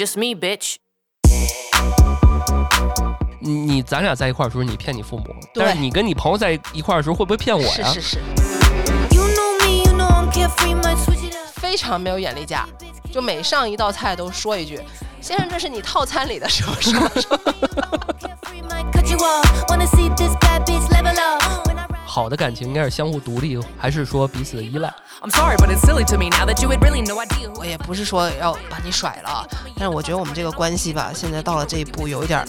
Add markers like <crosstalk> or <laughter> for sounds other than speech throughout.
just me, bitch. 你你咱俩在一块儿的时候，你骗你父母，但是你跟你朋友在一块儿的时候，会不会骗我呀？是是是，You know me, you know I'm carefree, might switch it up. 非常没有眼力价，就每上一道菜都说一句：“先生，这是你套餐里的什么什么什么。好的感情应该是相互独立，还是说彼此的依赖？I'm sorry, but it's silly to me now that you had really no idea who 我也不是说要把你甩了，但是我觉得我们这个关系吧，现在到了这一步，有一点儿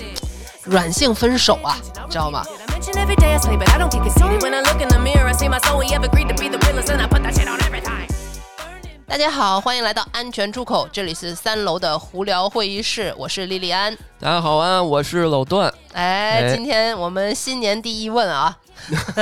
软性分手啊，知道吗？I mention every day I sleep, but I don't get conceited. When I look in the mirror, I see my soul. We have agreed to be the realest, and I put that shit on every time. 大家好，欢迎来到安全出口，这里是三楼的胡聊会议室，我是莉莉安。大家好啊，我是老段。哎，哎今天我们新年第一问啊，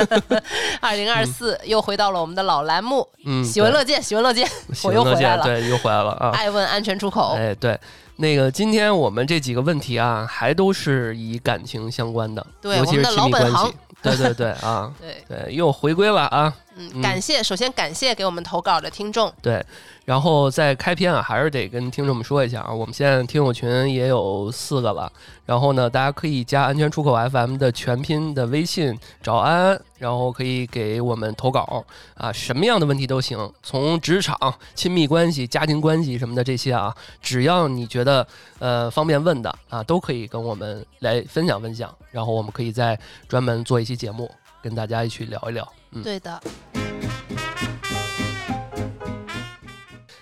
<laughs> 二零二四又回到了我们的老栏目，嗯，喜闻乐见，喜闻乐见，我又回来了，对，又回来了啊。爱问安全出口。哎，对，那个今天我们这几个问题啊，还都是以感情相关的，对尤其是我们的亲密关老本行 <laughs> 系。对对对啊，对，对，又回归了啊。嗯，嗯感谢，首先感谢给我们投稿的听众，对，然后在开篇啊，还是得跟听众们说一下啊，我们现在听友群也有四个了。然后呢，大家可以加安全出口 FM 的全拼的微信找安安，然后可以给我们投稿啊，什么样的问题都行，从职场、亲密关系、家庭关系什么的这些啊，只要你觉得呃方便问的啊，都可以跟我们来分享分享，然后我们可以再专门做一期节目跟大家一起聊一聊。嗯，对的。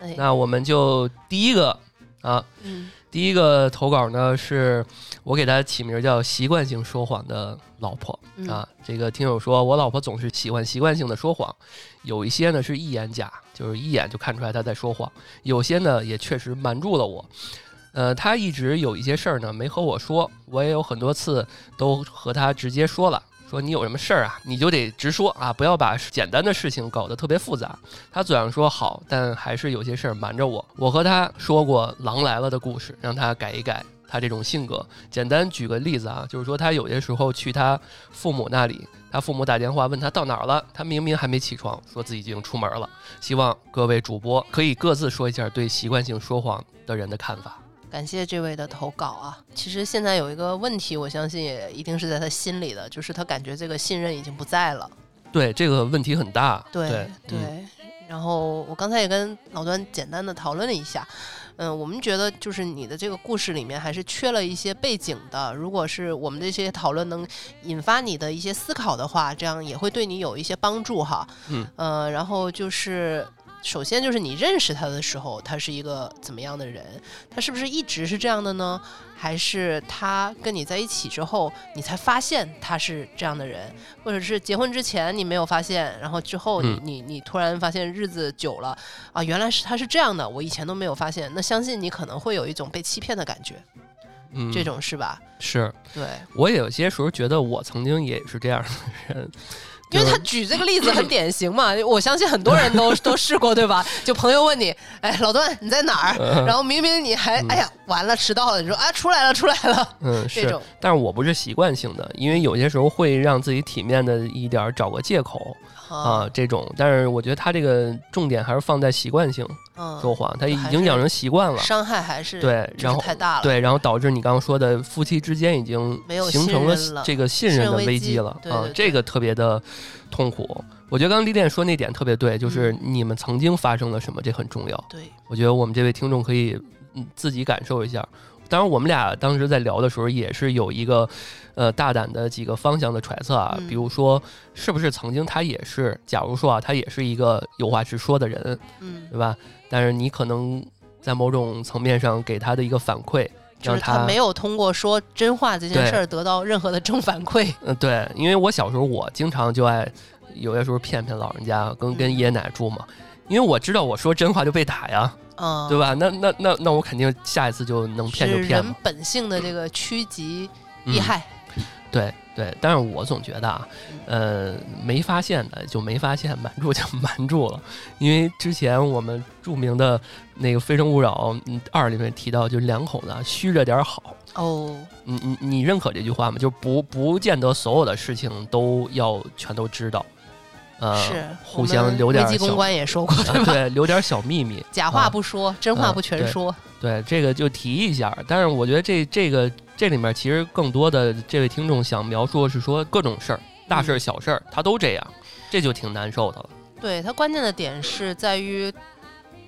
哎，那我们就第一个啊，嗯，第一个投稿呢，是我给他起名叫“习惯性说谎的老婆”嗯啊。这个听友说，我老婆总是喜欢习惯性的说谎，有一些呢是一眼假，就是一眼就看出来她在说谎；有些呢也确实瞒住了我。呃，她一直有一些事儿呢没和我说，我也有很多次都和她直接说了。说你有什么事儿啊，你就得直说啊，不要把简单的事情搞得特别复杂。他嘴上说好，但还是有些事儿瞒着我。我和他说过《狼来了》的故事，让他改一改他这种性格。简单举个例子啊，就是说他有些时候去他父母那里，他父母打电话问他到哪儿了，他明明还没起床，说自己已经出门了。希望各位主播可以各自说一下对习惯性说谎的人的看法。感谢这位的投稿啊。其实现在有一个问题，我相信也一定是在他心里的，就是他感觉这个信任已经不在了。对这个问题很大，对对对嗯然后我刚才也跟老段简单的讨论了一下，嗯，我们觉得就是你的这个故事里面还是缺了一些背景的。如果是我们这些讨论能引发你的一些思考的话，这样也会对你有一些帮助哈。嗯，呃，然后就是。首先就是你认识他的时候，他是一个怎么样的人？他是不是一直是这样的呢？还是他跟你在一起之后，你才发现他是这样的人？或者是结婚之前你没有发现，然后之后你、嗯你你突然发现日子久了啊，原来是他是这样的，我以前都没有发现。那相信你可能会有一种被欺骗的感觉，嗯，这种是吧？是对，我有些时候觉得我曾经也是这样的人，因为他举这个例子很 <clears throat> 典型嘛，我相信很多人都 <laughs> 都试过，对吧？就朋友问你，哎，老段你在哪儿？嗯然后明明你还哎呀完了迟到了，你说啊出来了出来了，嗯，是这种，但是我不是习惯性的，因为有些时候会让自己体面的一点儿找个借口啊，这种。但是我觉得他这个重点还是放在习惯性嗯，说谎，他已经养成习惯了，伤害还是对，然后太大了，对，然后导致你刚刚说的夫妻之间已经没有形成了这个信任的危机了啊这个特别的痛苦。我觉得刚刚李恋说那点特别对，就是嗯你们曾经发生了什么，这很重要。对，我觉得我们这位听众可以嗯自己感受一下。当然，我们俩当时在聊的时候，也是有一个呃大胆的几个方向的揣测啊，嗯。比如说是不是曾经他也是，假如说啊，他也是一个有话直说的人，嗯，对吧？但是你可能在某种层面上给他的一个反馈，就是让他没有通过说真话这件事儿得到任何的正反馈，嗯，对，因为我小时候我经常就爱有些时候骗骗老人家，跟跟嗯爷爷奶奶住嘛，因为我知道我说真话就被打呀，嗯，对吧？那那那那我肯定下一次就能骗就是骗人嘛。本性的这个趋吉嗯避害，对对，但是我总觉得啊，呃，没发现的就没发现，瞒住就瞒住了。因为之前我们著名的那个《非诚勿扰》嗯二里面提到，就两口子啊虚着点儿好。哦，你你你认可这句话吗？就不不见得所有的事情都要全都知道，呃，是互相留点危机公关也说过，<laughs> 对吧？对，留点儿小秘密。假话不说，真话嗯不全对说。对，这个就提一下。但是我觉得这这个这里面其实更多的这位听众想描述的是说各种事儿，大事儿、小事儿，他都这样，这就挺难受的了。对他关键的点是在于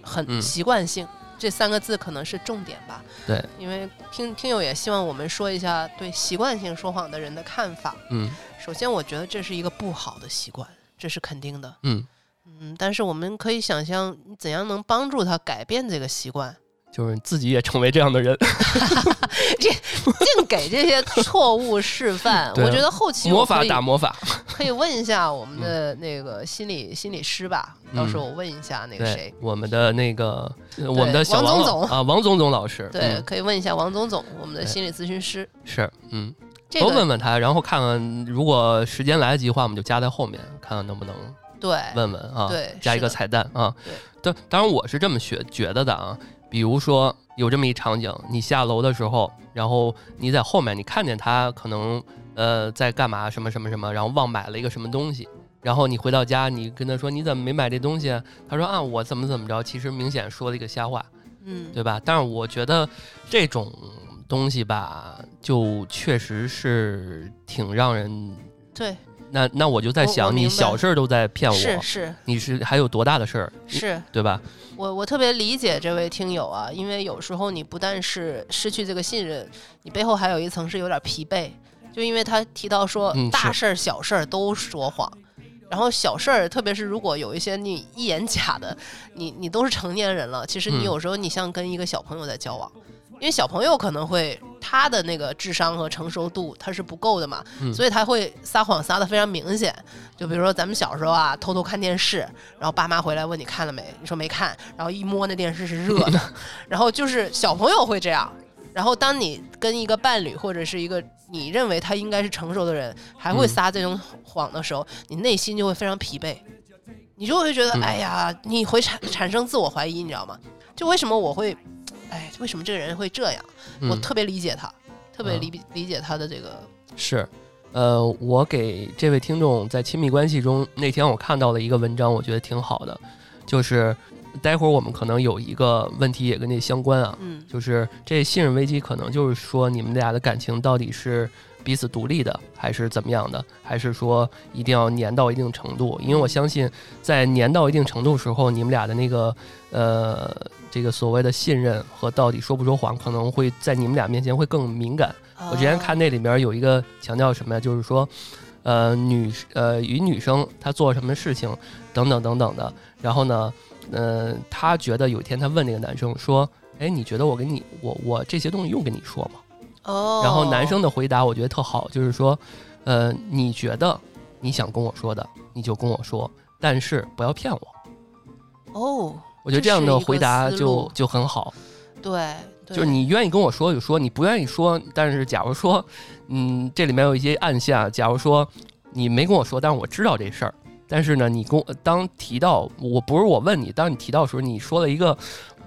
很嗯习惯性。这三个字可能是重点吧，对，因为听听友也希望我们说一下对习惯性说谎的人的看法。嗯首先，我觉得这是一个不好的习惯，这是肯定的。嗯，嗯，但是我们可以想象，你怎样能帮助他改变这个习惯，<laughs> 就是自己也成为这样的人，<laughs> 这净给这些错误示范。啊我觉得后期魔法打魔法。可以问一下我们的那个心理心理师吧，到时候我问一下那个对谁，，我们的那个呃我们的小王王总总啊，王总总老师，对，嗯可以问一下王总总，我们的心理咨询师。是，嗯，这都问问他，然后看看如果时间来得及的话，我们就加在后面，看看能不能对问问啊，对加一个彩蛋啊对。当当然我是这么学觉得的啊，比如说有这么一场景，你下楼的时候，然后你在后面，你看见他可能呃在干嘛什么什么什么，然后忘买了一个什么东西。然后你回到家，你跟他说你怎么没买这东西啊？他说啊我怎么怎么着，其实明显说了一个瞎话，嗯，对吧？但是我觉得这种东西吧，就确实是挺让人对，那那我就在想，你小事儿都在骗我，是是你是还有多大的事儿，是，对吧？我我特别理解这位听友啊，因为有时候你不但是失去这个信任，你背后还有一层是有点疲惫，就因为他提到说大事儿小事儿都说谎。然后小事儿，特别是如果有一些你一眼假的，你你都是成年人了，其实你嗯有时候你像跟一个小朋友在交往，因为小朋友可能会他的那个智商和成熟度他是不够的嘛，嗯所以他会撒谎撒的非常明显。就比如说咱们小时候啊，偷偷看电视，然后爸妈回来问你看了没，你说没看，然后一摸那电视是热的，然后就是小朋友会这样。然后当你跟一个伴侣或者是一个你认为他应该是成熟的人，还会嗯撒这种谎的时候，你内心就会非常疲惫，你就会觉得，嗯哎呀，你会产产生自我怀疑，你知道吗？就为什么我会，哎，为什么这个人会这样？我嗯，特别理解他，特别嗯。理理解他的这个，是，呃，我给这位听众在亲密关系中，那天我看到了一个文章，我觉得挺好的，就是待会儿我们可能有一个问题也跟这相关啊，嗯。就是这信任危机可能就是说你们俩的感情到底是彼此独立的，还是怎么样的，还是说一定要粘到一定程度？因为我相信，在粘到一定程度时候，你们俩的那个呃这个所谓的信任和到底说不说谎，可能会在你们俩面前会更敏感。我之前看那里面有一个强调什么呀，就是说。呃，女呃与女生她做什么事情，等等等等的，然后呢，呃，她觉得有一天她问那个男生说，哎，你觉得我跟你我我这些东西用跟你说吗？哦，然后男生的回答我觉得特好，就是说，呃，你觉得你想跟我说的，你就跟我说，但是不要骗我。哦，我觉得这样的回答就就很好，对，对。就是你愿意跟我说就说，你不愿意说，但是假如说，嗯，这里面有一些暗线，假如说你没跟我说，但是我知道这事儿，但是呢，你跟我当提到我不是我问你，当你提到的时候，你说了一个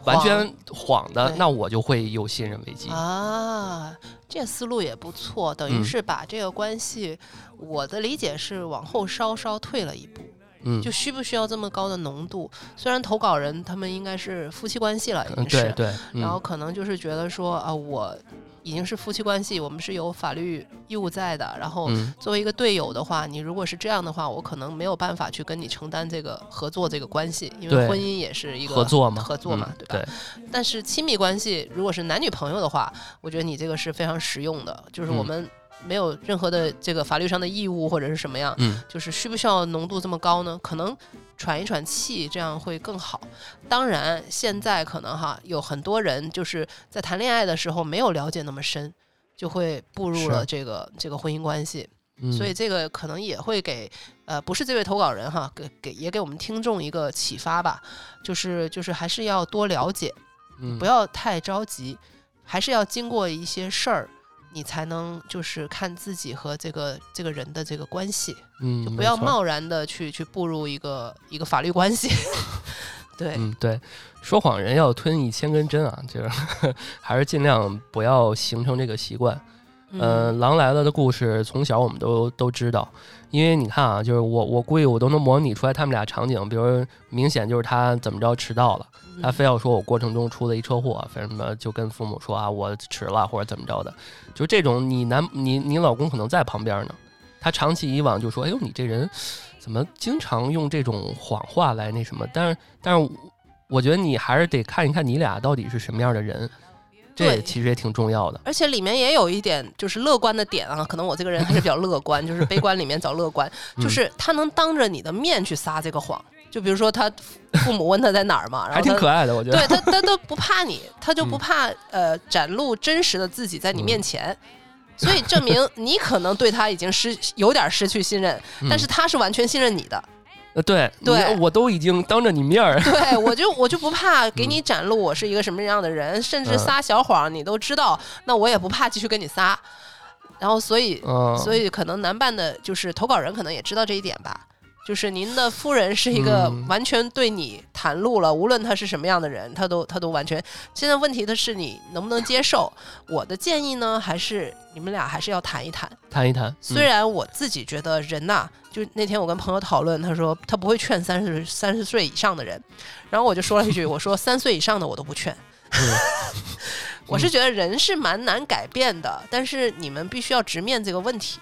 完全晃的，那我就会有信任危机。啊，这思路也不错，等于嗯。是把这个关系，我的理解是往后稍稍退了一步，嗯，就需不需要这么高的浓度？虽然投稿人他们应该是夫妻关系了，已嗯经是，对对，嗯。然后可能就是觉得说啊，我已经是夫妻关系，我们是有法律义务在的，然后。嗯。作为一个队友的话，你如果是这样的话，我可能没有办法去跟你承担这个合作这个关系，因为婚姻也是一个合作嘛，合作嘛，嗯对吧？对，但是亲密关系如果是男女朋友的话，我觉得你这个是非常实用的，就是我嗯们没有任何的这个法律上的义务或者是什么样，嗯就是需不需要浓度这么高呢？可能喘一喘气，这样会更好。当然，现在可能哈有很多人就是在谈恋爱的时候没有了解那么深，就会步入了这个这个婚姻关系。嗯，所以这个可能也会给呃，不是这位投稿人哈，给给也给我们听众一个启发吧，就是就是还是要多了解，嗯不要太着急，还是要经过一些事儿，你才能就是看自己和这个这个人的这个关系，嗯，就不要贸然的去去步入一个一个法律关系。<laughs> 对，嗯，对，说谎人要吞一千根针啊，就是 <laughs> 还是尽量不要形成这个习惯。呃，狼来了的故事从小我们都都知道，因为你看啊，就是我我估计我都能模拟出来他们俩场景，比如明显就是他怎么着迟到了，他非要说我过程中出了一车祸，为什么就跟父母说啊我迟了或者怎么着的，就这种你男你你老公可能在旁边呢，他长期以往就说哎呦你这人怎么经常用这种谎话来那什么，但是但是我觉得你还是得看一看你俩到底是什么样的人。这对其实也挺重要的。而且里面也有一点就是乐观的点啊，可能我这个人还是比较乐观，就是悲观里面找乐观，嗯就是他能当着你的面去撒这个谎，就比如说他父母问他在哪儿嘛，然还挺可爱的，我觉得。对他他都不怕你，他就不嗯怕呃展露真实的自己在你面前。所以证明你可能对他已经失有点失去信任，但是他是完全信任你的。呃，对，对我都已经当着你面儿，对我就我就不怕给你展露我是一个什么样的人，甚至嗯撒小谎你都知道，那我也不怕继续跟你撒。然后所以嗯，所以可能难办的就是投稿人可能也知道这一点吧，就是您的夫人是一个嗯完全对你袒露了，无论她是什么样的人，她都她都完全。现在问题的是你能不能接受？我的建议呢，还是你们俩还是要谈一谈。谈一谈。虽然我自己觉得人呐、就那天我跟朋友讨论，他说他不会劝三十三十岁以上的人，然后我就说了一句，<laughs> 我说三岁以上的我都不劝。<laughs> <laughs> 我是觉得人是蛮难改变的，但是你们必须要直面这个问题。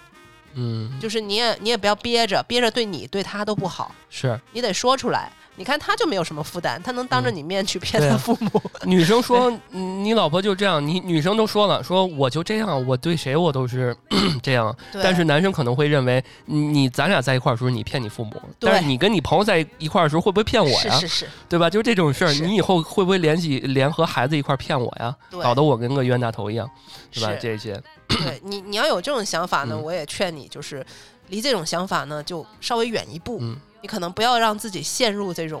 嗯，就是你也你也不要憋着，憋着对你对他都不好，是你得说出来。你看他就没有什么负担，他能当着嗯你面去骗他父母。<laughs> 女生说嗯你老婆就这样，你女生都说了，说我就这样，我对谁我都是 <clears throat> 这样。但是男生可能会认为你你咱俩在一块儿的时候你骗你父母，但是你跟你朋友在一块儿的时候会不会骗我呀？是是是，对吧？就这种事儿，你以后会不会联系联合孩子一块儿骗我呀？搞得我跟个冤大头一样，对吧？这些，对你你要有这种想法呢，嗯我也劝你就是离这种想法呢就稍微远一步。嗯你可能不要让自己陷入这种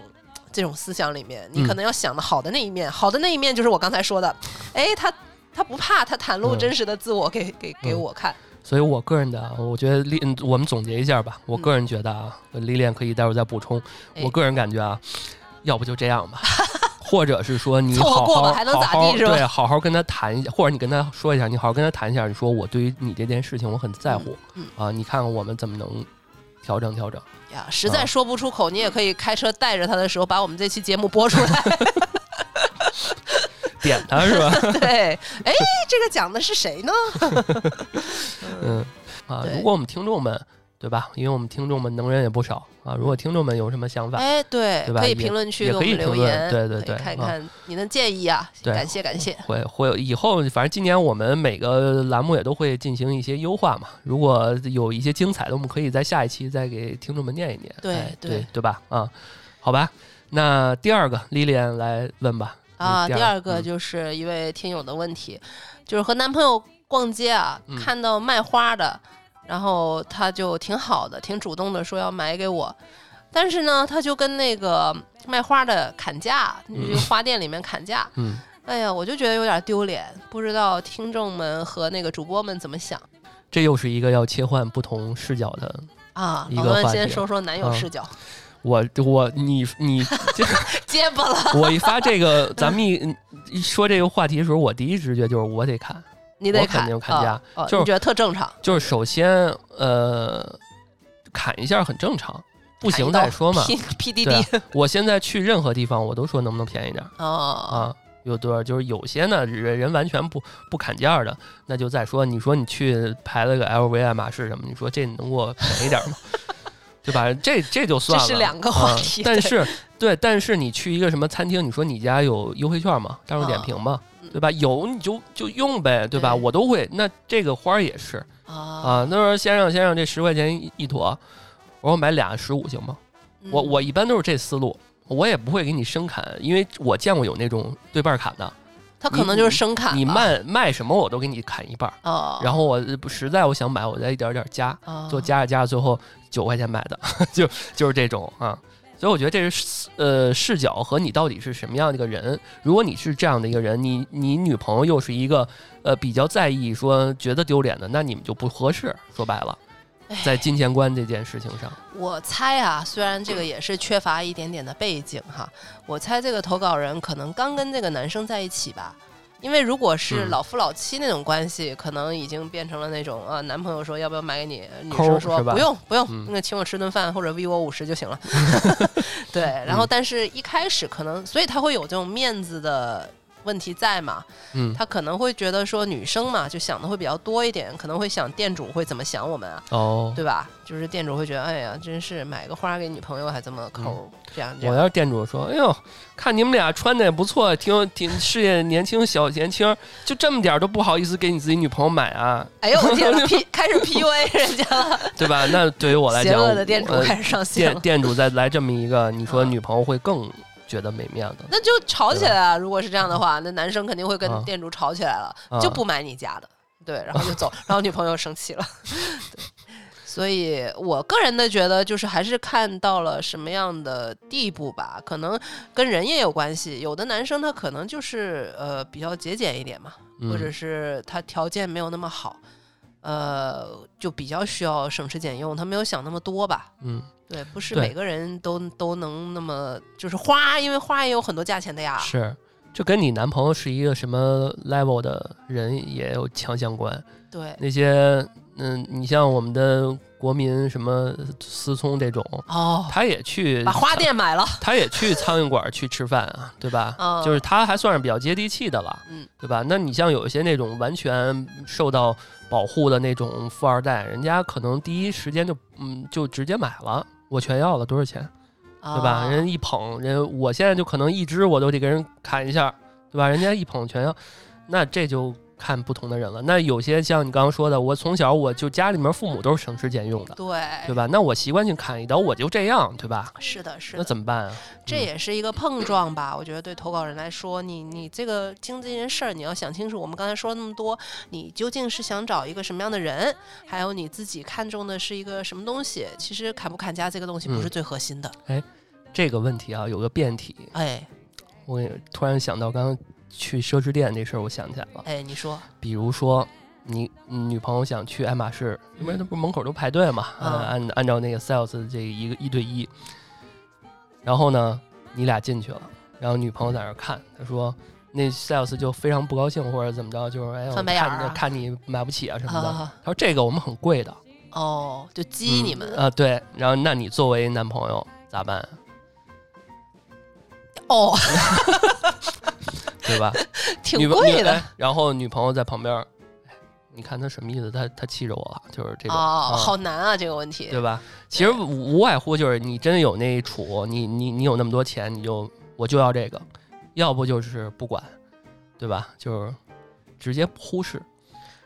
这种思想里面，你嗯可能要想的好的那一面，好的那一面就是我刚才说的，哎，他他不怕，他袒露嗯真实的自我给给给嗯我看。所以我个人的啊，我觉得历，嗯我们总结一下吧。我嗯个人觉得啊，历练可以待会儿再补充。哎我个人感觉啊，要不就这样吧，或者是说你凑合好好过吧还能咋地是吧对，好好跟他谈一下，或者你跟他说一下，你好好跟他谈一下，你说我对于你这件事情我很在乎嗯啊，你看看我们怎么能调整调整。呀，实在啊说不出口，你也可以开车带着他的时候，把我们这期节目播出来。<laughs> <laughs> 点他是吧？<laughs> 对，哎，这个讲的是谁呢？嗯啊，如果我们听众们对吧？因为我们听众们能人也不少啊，如果听众们有什么想法，哎，对，对吧可以评论区给我们留言，对对对看啊看你的建议啊，对感谢感谢。会会有以后，反正今年我们每个栏目也都会进行一些优化嘛。如果有一些精彩的，我们可以在下一期再给听众们念一念。对哎对对对吧？啊，好吧。那第二个莉莉安来问吧。啊，嗯第二个嗯就是一位听友的问题，就是和男朋友逛街啊，嗯看到卖花的，然后他就挺好的，挺主动的说要买给我，但是呢，他就跟那个卖花的砍价，就是花店里面砍价。嗯，哎呀，我就觉得有点丢脸，不知道听众们和那个主播们怎么想这又是一个要切换不同视角的。啊？一老段先说说男友啊视角，我我你你这结巴了，我一发这个，咱们一一说这个话题的时候，我第一直觉就是我得砍。你得我肯砍定砍价就是你觉得特正常，就是首先呃，砍一下很正常，不行再说嘛。P P D 对 D 啊我现在去任何地方，我都说能不能便宜点儿哦，啊？有多少？就是有些呢，人人完全不不砍价的，那就再说。你说你去排了个 LV、爱马仕什么，你说这你能给我便宜点吗？<laughs> 对吧？这这就算了，这是两个话啊题对但是对，但是你去一个什么餐厅，你说你家有优惠券吗？大众点评吗？嗯对吧？有你就就用呗，对吧？对我都会。那这个花儿也是啊啊。那说先生先生，这十块钱一一坨，我说买俩十五行吗？我嗯我一般都是这思路，我也不会给你生砍，因为我见过有那种对半砍的，他可能就是生砍吧，你卖卖什么我都给你砍一半然后我实在我想买，我再一点点儿加，哦做加着加着，最后九块钱买的，<laughs> 就就是这种啊。所以我觉得这是呃视角和你到底是什么样的一个人。如果你是这样的一个人，你你女朋友又是一个呃比较在意说觉得丢脸的，那你们就不合适。说白了，哎在金钱观这件事情上，我猜啊，虽然这个也是缺乏一点点的背景哈，我猜这个投稿人可能刚跟这个男生在一起吧，因为如果是嗯。老夫老妻那种关系，可能已经变成了那种啊，男朋友说要不要买给你，女生说不用不用，嗯。那个请我吃顿饭或者 V 我五十就行了。<laughs> 对，然后但是一开始可能，所以他会有这种面子的问题在嘛，嗯，他可能会觉得说女生嘛，就想的会比较多一点，可能会想店主会怎么想我们啊，哦，对吧？就是店主会觉得，哎呀，真是买个花给女朋友还这么抠，这样这样。我要是店主说，哎呦，看你们俩穿的也不错，挺 <laughs> 挺事业年轻小年轻，就这么点儿都不好意思给你自己女朋友买啊，哎呦我天呐，P 开始 PUA 人家了，<laughs> 对吧？那对于我来讲邪，恶的店主呃开始上线了。店店主再来这么一个，你说啊女朋友会更觉得没面子那就吵起来了。如果是这样的话，那男生肯定会跟啊店主吵起来了，啊就不买你家的，对，然后就走，<laughs> 然后女朋友生气了。<laughs> 对，所以我个人的觉得，就是还是看到了什么样的地步吧，可能跟人也有关系。有的男生他可能就是呃比较节俭一点嘛，或者嗯是他条件没有那么好，呃，就比较需要省吃俭用，他没有想那么多吧。嗯，对，不是每个人都都能那么就是花，因为花也有很多价钱的呀。是，就跟你男朋友是一个什么 level 的人也有强相关。对，那些，嗯，你像我们的国民什么思聪这种，哦，他也去把花店买了，<laughs> 他也去苍蝇馆去吃饭啊，<laughs> 对吧？嗯就是他还算是比较接地气的了，嗯，对吧？那你像有一些那种完全受到保护的那种富二代，人家可能第一时间就嗯就直接买了，我全要了，多少钱？对吧？啊人一捧人，我现在就可能一只我都得给人砍一下，对吧？人家一捧全要，那这就看不同的人了。那有些像你刚刚说的，我从小我就家里面父母都是省吃俭用的，对，对吧？那我习惯性砍一刀，我就这样，对吧？是的，是的那，怎么办啊？这也是一个碰撞吧。我觉得对投稿人来说，你你这个经这件事儿，你要想清楚。我们刚才说了那么多，你究竟是想找一个什么样的人，还有你自己看中的是一个什么东西？其实砍不砍价这个东西不是嗯最核心的。哎这个问题啊，有个辩题，哎我也突然想到刚刚去奢侈店这事儿，我想起来了。哎，你说，比如说你你女朋友想去爱马仕，因为那不是门口都排队嘛，按按照那个 sales 这一个一对一，然后呢，你俩进去了，然后女朋友在那儿看，她说。那 sales 就非常不高兴，或者怎么着，就是哎，我看翻白眼儿啊你看你买不起啊什么的。啊他说这个我们很贵的，哦，就激你嗯们、啊、对。然后那你作为男朋友咋办？哦，<laughs> 对吧？<laughs> 挺女贵的哎然后女朋友在旁边你看他什么意思？他他气着我了，就是这种，哦，啊好难啊这个问题。对吧？其实无无外乎就是你真有那一杵，你你你有那么多钱，你就我就要这个，要不就是不管，对吧？就是直接忽视。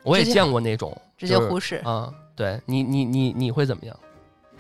我也见过那种，直接就是忽视。啊、对你你你你会怎么样？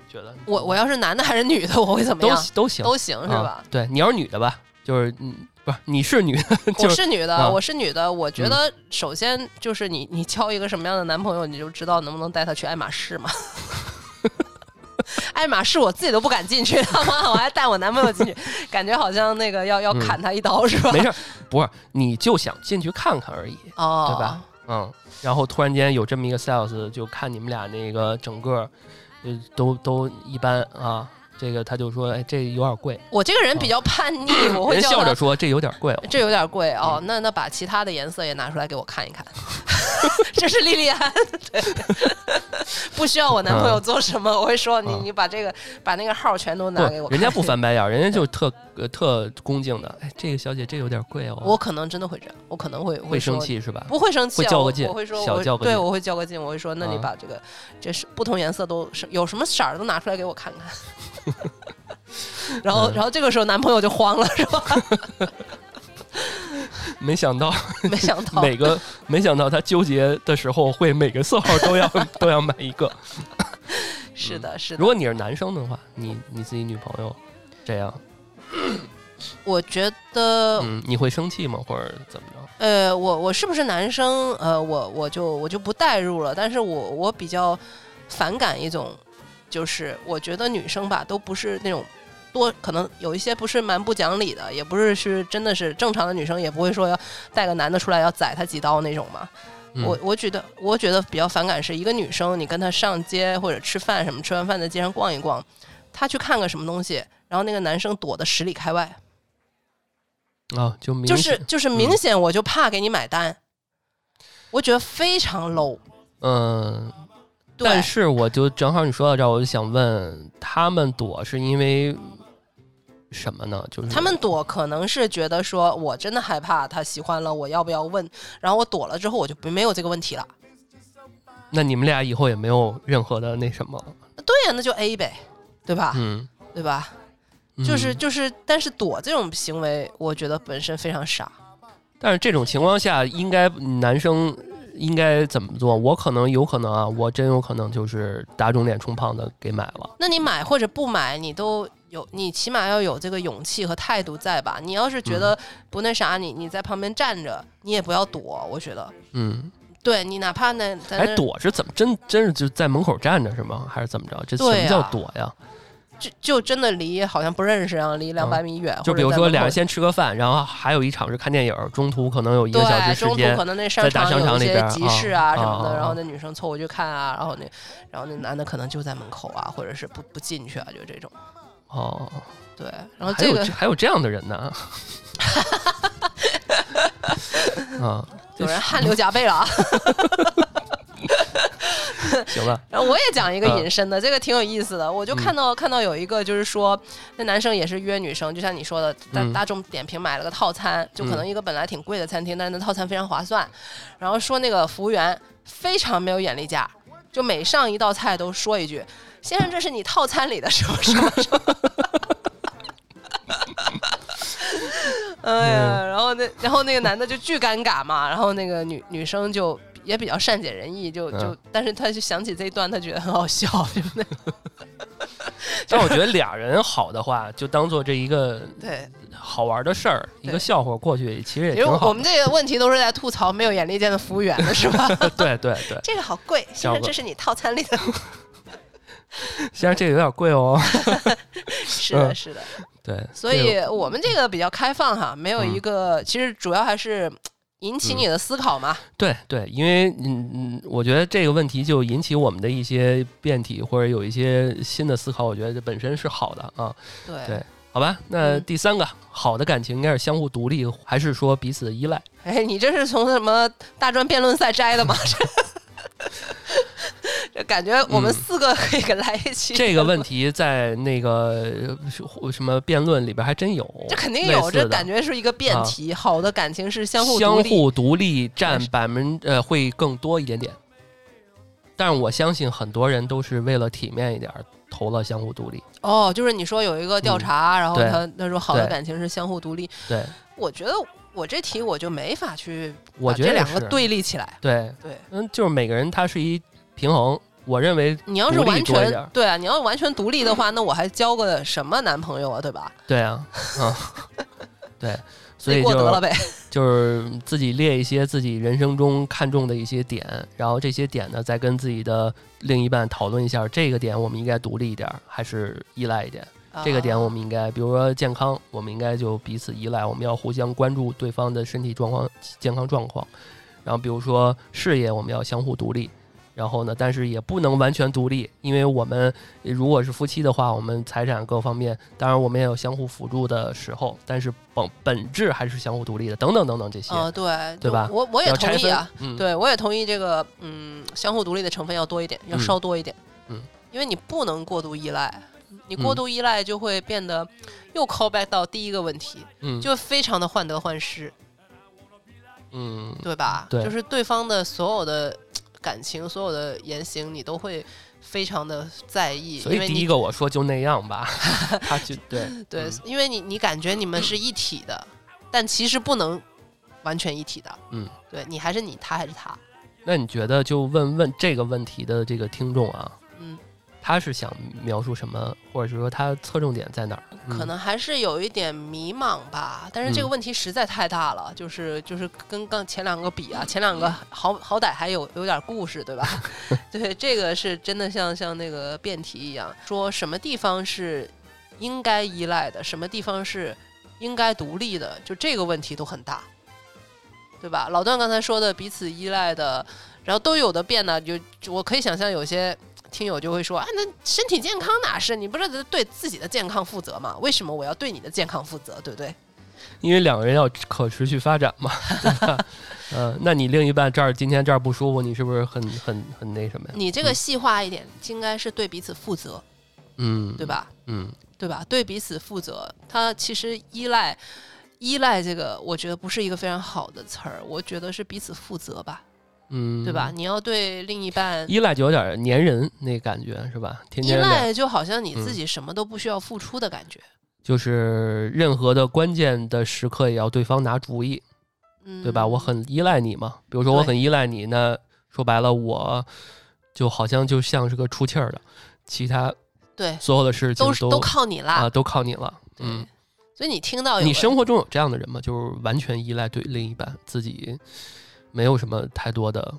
觉得我我要是男的还是女的，我会怎么样？都行都行是啊吧？对，你要是女的吧，就是嗯，不是你是女的，<laughs> 我就是是女的，啊我是女的。我觉嗯得首先就是你你交一个什么样的男朋友，你就知道能不能带他去爱马仕嘛。<laughs> 爱马仕我自己都不敢进去，他 <laughs> 妈我还带我男朋友进去，感觉好像那个要要嗯砍他一刀是吧？没事，不是你就想进去看看而已。哦，对吧？嗯，然后突然间有这么一个 sales，就看你们俩那个整个，呃，都都一般啊。这个他就说，哎，这有点贵。我这个人比较叛逆，我会笑着说，这有点贵哦。这有点贵哦，那那把其他的颜色也拿出来给我看一看。<laughs> 这是莉莉安，<laughs> 对，不需要我男朋友做什么，我会说你嗯你把这个把那个号全都拿给我，看。人家不翻白眼，人家就特呃特恭敬的。哎，这个小姐这有点贵哦。我可能真的会这样，我可能会会生气是吧？不会生气、会较个劲我会说，对，小较个劲我会较个劲，我会说，那你啊把这个，这是不同颜色都是有什么色儿都拿出来给我看看。<laughs> 然后，嗯然后这个时候男朋友就慌了，是吧？<laughs> 没想到 <laughs> 没想到，每个没想到他纠结的时候会每个色号都要都要买一个。是的，是的。如果你是男生的话，你你自己女朋友这样，<coughs> 我觉得，嗯，你会生气吗？或者怎么着？呃，我我是不是男生？呃，我我就我就不代入了。但是我我比较反感一种，就是我觉得女生吧，都不是那种多，可能有一些不是蛮不讲理的，也不是是真的是正常的女生，也不会说要带个男的出来要宰他几刀那种嘛。嗯我我觉得我觉得比较反感是一个女生，你跟她上街或者吃饭什么，吃完饭在街上逛一逛，她去看个什么东西，然后那个男生躲得十里开外。啊，就明就是就是明显我就怕给你买单，我觉得非常 low。嗯。对，但是我就正好你说到这儿，我就想问，他们躲是因为什么呢？就是他们躲可能是觉得说我真的害怕他喜欢了，我要不要问？然后我躲了之后，我就不没有这个问题了。那你们俩以后也没有任何的那什么，对呀、那就 A 呗，对吧？嗯，对吧？嗯就是就是，但是躲这种行为，我觉得本身非常傻。但是这种情况下，应该男生应该怎么做？我可能有可能啊，我真有可能就是打肿脸充胖子给买了。那你买或者不买，你都有，你起码要有这个勇气和态度在吧？你要是觉嗯得不那啥，你你在旁边站着，你也不要躲。我觉得，嗯，对你哪怕那在哎，躲是怎么真真是就在门口站着是吗？还是怎么着？这什么叫啊躲呀？就就真的离好像不认识一样，离两百米远。就比如说俩人先吃个饭，然后还有一场是看电影，中途可能有一个小时时间可能那商在大商有一些场里边集市啊啊什么的，啊啊然后那女生凑过去看啊，然后那然后那男的可能就在门口啊，或者是不不进去啊，就这种。哦，对，然后还有这个这还有这样的人呢？<laughs> 啊，有人汗流浃背了啊。<laughs> <laughs> 行了，然后我也讲一个嗯隐身的，这个挺有意思的。我就看到、看到有一个，就是说那男生也是约女生，就像你说的，大嗯大众点评买了个套餐，就可能一个本来挺贵的餐厅，但是那套餐非常划算。然后说那个服务员非常没有眼力价，就每上一道菜都说一句：“先生，这是你套餐里的什么什么什么。”哎呀，然后那然后那个男的就巨尴尬嘛，<laughs> 然后那个女女生就也比较善解人意，就就，嗯但是他就想起这一段，他觉得很好笑，<laughs> 就那但我觉得俩人好的话，就当做这一个对。好玩的事儿，一个笑话过去，其实也因为挺好我们这个问题都是在吐槽没有眼力见的服务员的是吧？<laughs> 对对对，这个好贵，先生，这是你套餐里的。先生这个有点贵哦。是的，嗯是的。对，所以我们这个比较开放哈，没有一个，其实主要还是引起你的思考嘛。对对，因为嗯嗯，我觉得这个问题就引起我们的一些辩题，或者有一些新的思考，我觉得这本身是好的啊。对对好吧，那嗯第三个，好的感情应该是相互独立，还是说彼此依赖？哎，你这是从什么大专辩论赛摘的吗？<laughs> 感觉我们嗯四个可以给来一期。这个问，题在那个呃什么辩论里边还真有，这肯定有，这感觉是一个辩题。好的感情是相互相互独立占百分呃会更多一点点，但是我相信很多人都是为了体面一点儿投了相互独立。哦，就是你说有一个调查，然后他他说好的感情是相互独立，对，我觉得我这题我就没法去我觉得把这两个对立起来。对，对，嗯，就是每个人他是一平衡。我认为你要是完全对啊，你要完全独立的话，那我还交个什么男朋友啊，对吧？对啊，嗯，<laughs> 对，所以就过得了呗。就是自己列一些自己人生中看重的一些点，然后这些点呢，再跟自己的另一半讨论一下，这个点我们应该独立一点儿，还是依赖一点？这个点我们应该，比如说健康，我们应该就彼此依赖，我们要互相关注对方的身体状况、健康状况。然后比如说事业，我们要相互独立。然后呢，但是也不能完全独立，因为我们如果是夫妻的话，我们财产各方面，当然我们也有相互辅助的时候，但是本本质还是相互独立的，等等等等这些，呃，对，对吧？我我也同意啊，，嗯，对我也同意这个，嗯，相互独立的成分要多一点，要嗯稍多一点，嗯，因为你不能过度依赖，你过嗯度依赖就会变得又 call back 到第一个问题，嗯，就非常的患得患失，嗯，对吧？对。就是对方的所有的感情、所有的言行，你都会非常的在意，所以因为第一个我说就那样吧，<laughs> 他就对对嗯，因为你你感觉你们是一体的，但其实不能完全一体的，嗯，对你还是你，他还是他，那你觉得就问问这个问题的这个听众啊，嗯，他是想描述什么，或者是说他侧重点在哪儿？嗯可能还是有一点迷茫吧。但是这个嗯问题实在太大了，就是就是跟刚前两个比啊，前两个好好歹还有有点故事，对吧？<laughs> 对，这个是真的像像那个辩题一样，说什么地方是应该依赖的，什么地方是应该独立的，就这个问题都很大，对吧？老段刚才说的彼此依赖的，然后都有的变呢，就就我可以想象有些。听友就会说啊，那身体健康哪是？你不是得对自己的健康负责吗？为什么我要对你的健康负责，对不对？因为两个人要可持续发展嘛，<laughs> 对吧？嗯，那你另一半这儿今天这儿不舒服，你是不是很很很那什么呀？你这个细化一点，应该是对彼此负责，嗯，对？吧？嗯对吧？对彼此负责，他其实依赖依赖这个，我觉得不是一个非常好的词儿，我觉得是彼此负责吧，嗯，对吧？？你要对另一半依赖就有点粘人那感觉是吧？天依天依赖，就好像你自嗯己什么都不需要付出的感觉。就是任何的关键的时刻也要对方拿主意，嗯，对吧？我很依赖你嘛，比如说我很依赖你，那说白了我就好像就像是个出气儿的，其他对，所有的事情都是都靠你啦。啊都靠你了，嗯。所以你听到你生活中有这样的人吗？就是完全依赖对另一半，自己没有什么太多的，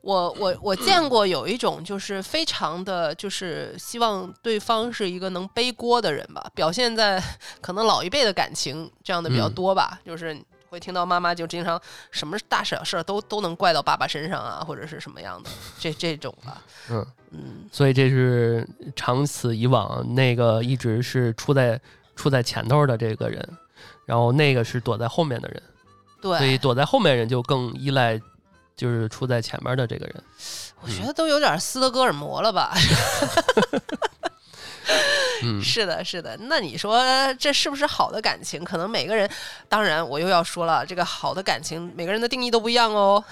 我我我见过有一种就是非常的，就是希望对方是一个能背锅的人吧，表现在可能老一辈的感情这样的比较嗯。多吧，就是会听到妈妈就经常什么大小事儿都都能怪到爸爸身上啊，或者是什么样的这这种吧，<laughs> 嗯，嗯，所以这是长此以往，那个一直是出在出在前头的这个人，然后那个是躲在后面的人，所以对，躲在后面的人就更依赖，就是出在前面的这个人。我觉得都有点斯德哥尔摩了吧。<laughs> 嗯 <laughs> 是的，是的。那你说这是不是好的感情？可能每个人，当然我又要说了，这个好的感情，每个人的定义都不一样哦。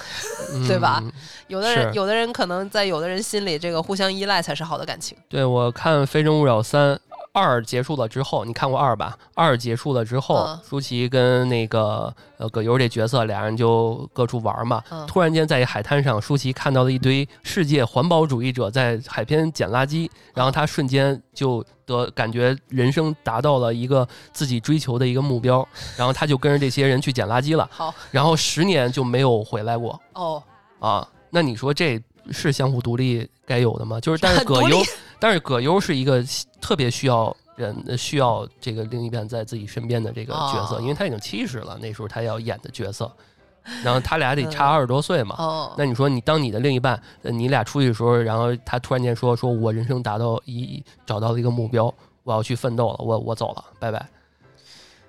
对吧嗯有的人，有的人可能在有的人心里，这个互相依赖才是好的感情。对，我看《非诚勿扰三》二结束了之后，你看过二吧？二结束了之后，嗯舒淇跟那个呃葛优这角色俩人就各处玩嘛。嗯突然间在一海滩上，舒淇看到了一堆世界环保主义者在海边捡垃圾，然后她瞬间就得感觉人生达到了一个自己追求的一个目标，然后她就跟着这些人去捡垃圾了，好然后十年就没有回来过哦，啊。那你说这是相互独立该有的吗？就是但是葛优，<laughs> 但是葛优是一个特别需要人呃需要这个另一半在自己身边的这个角色，哦因为他已经七十了，那时候他要演的角色，<laughs> 然后他俩得差嗯二十多岁嘛。哦，那你说你当你的另一半，呃你俩出去的时候，然后他突然间说说我人生达到一找到了一个目标，我要去奋斗了，我我走了，拜拜。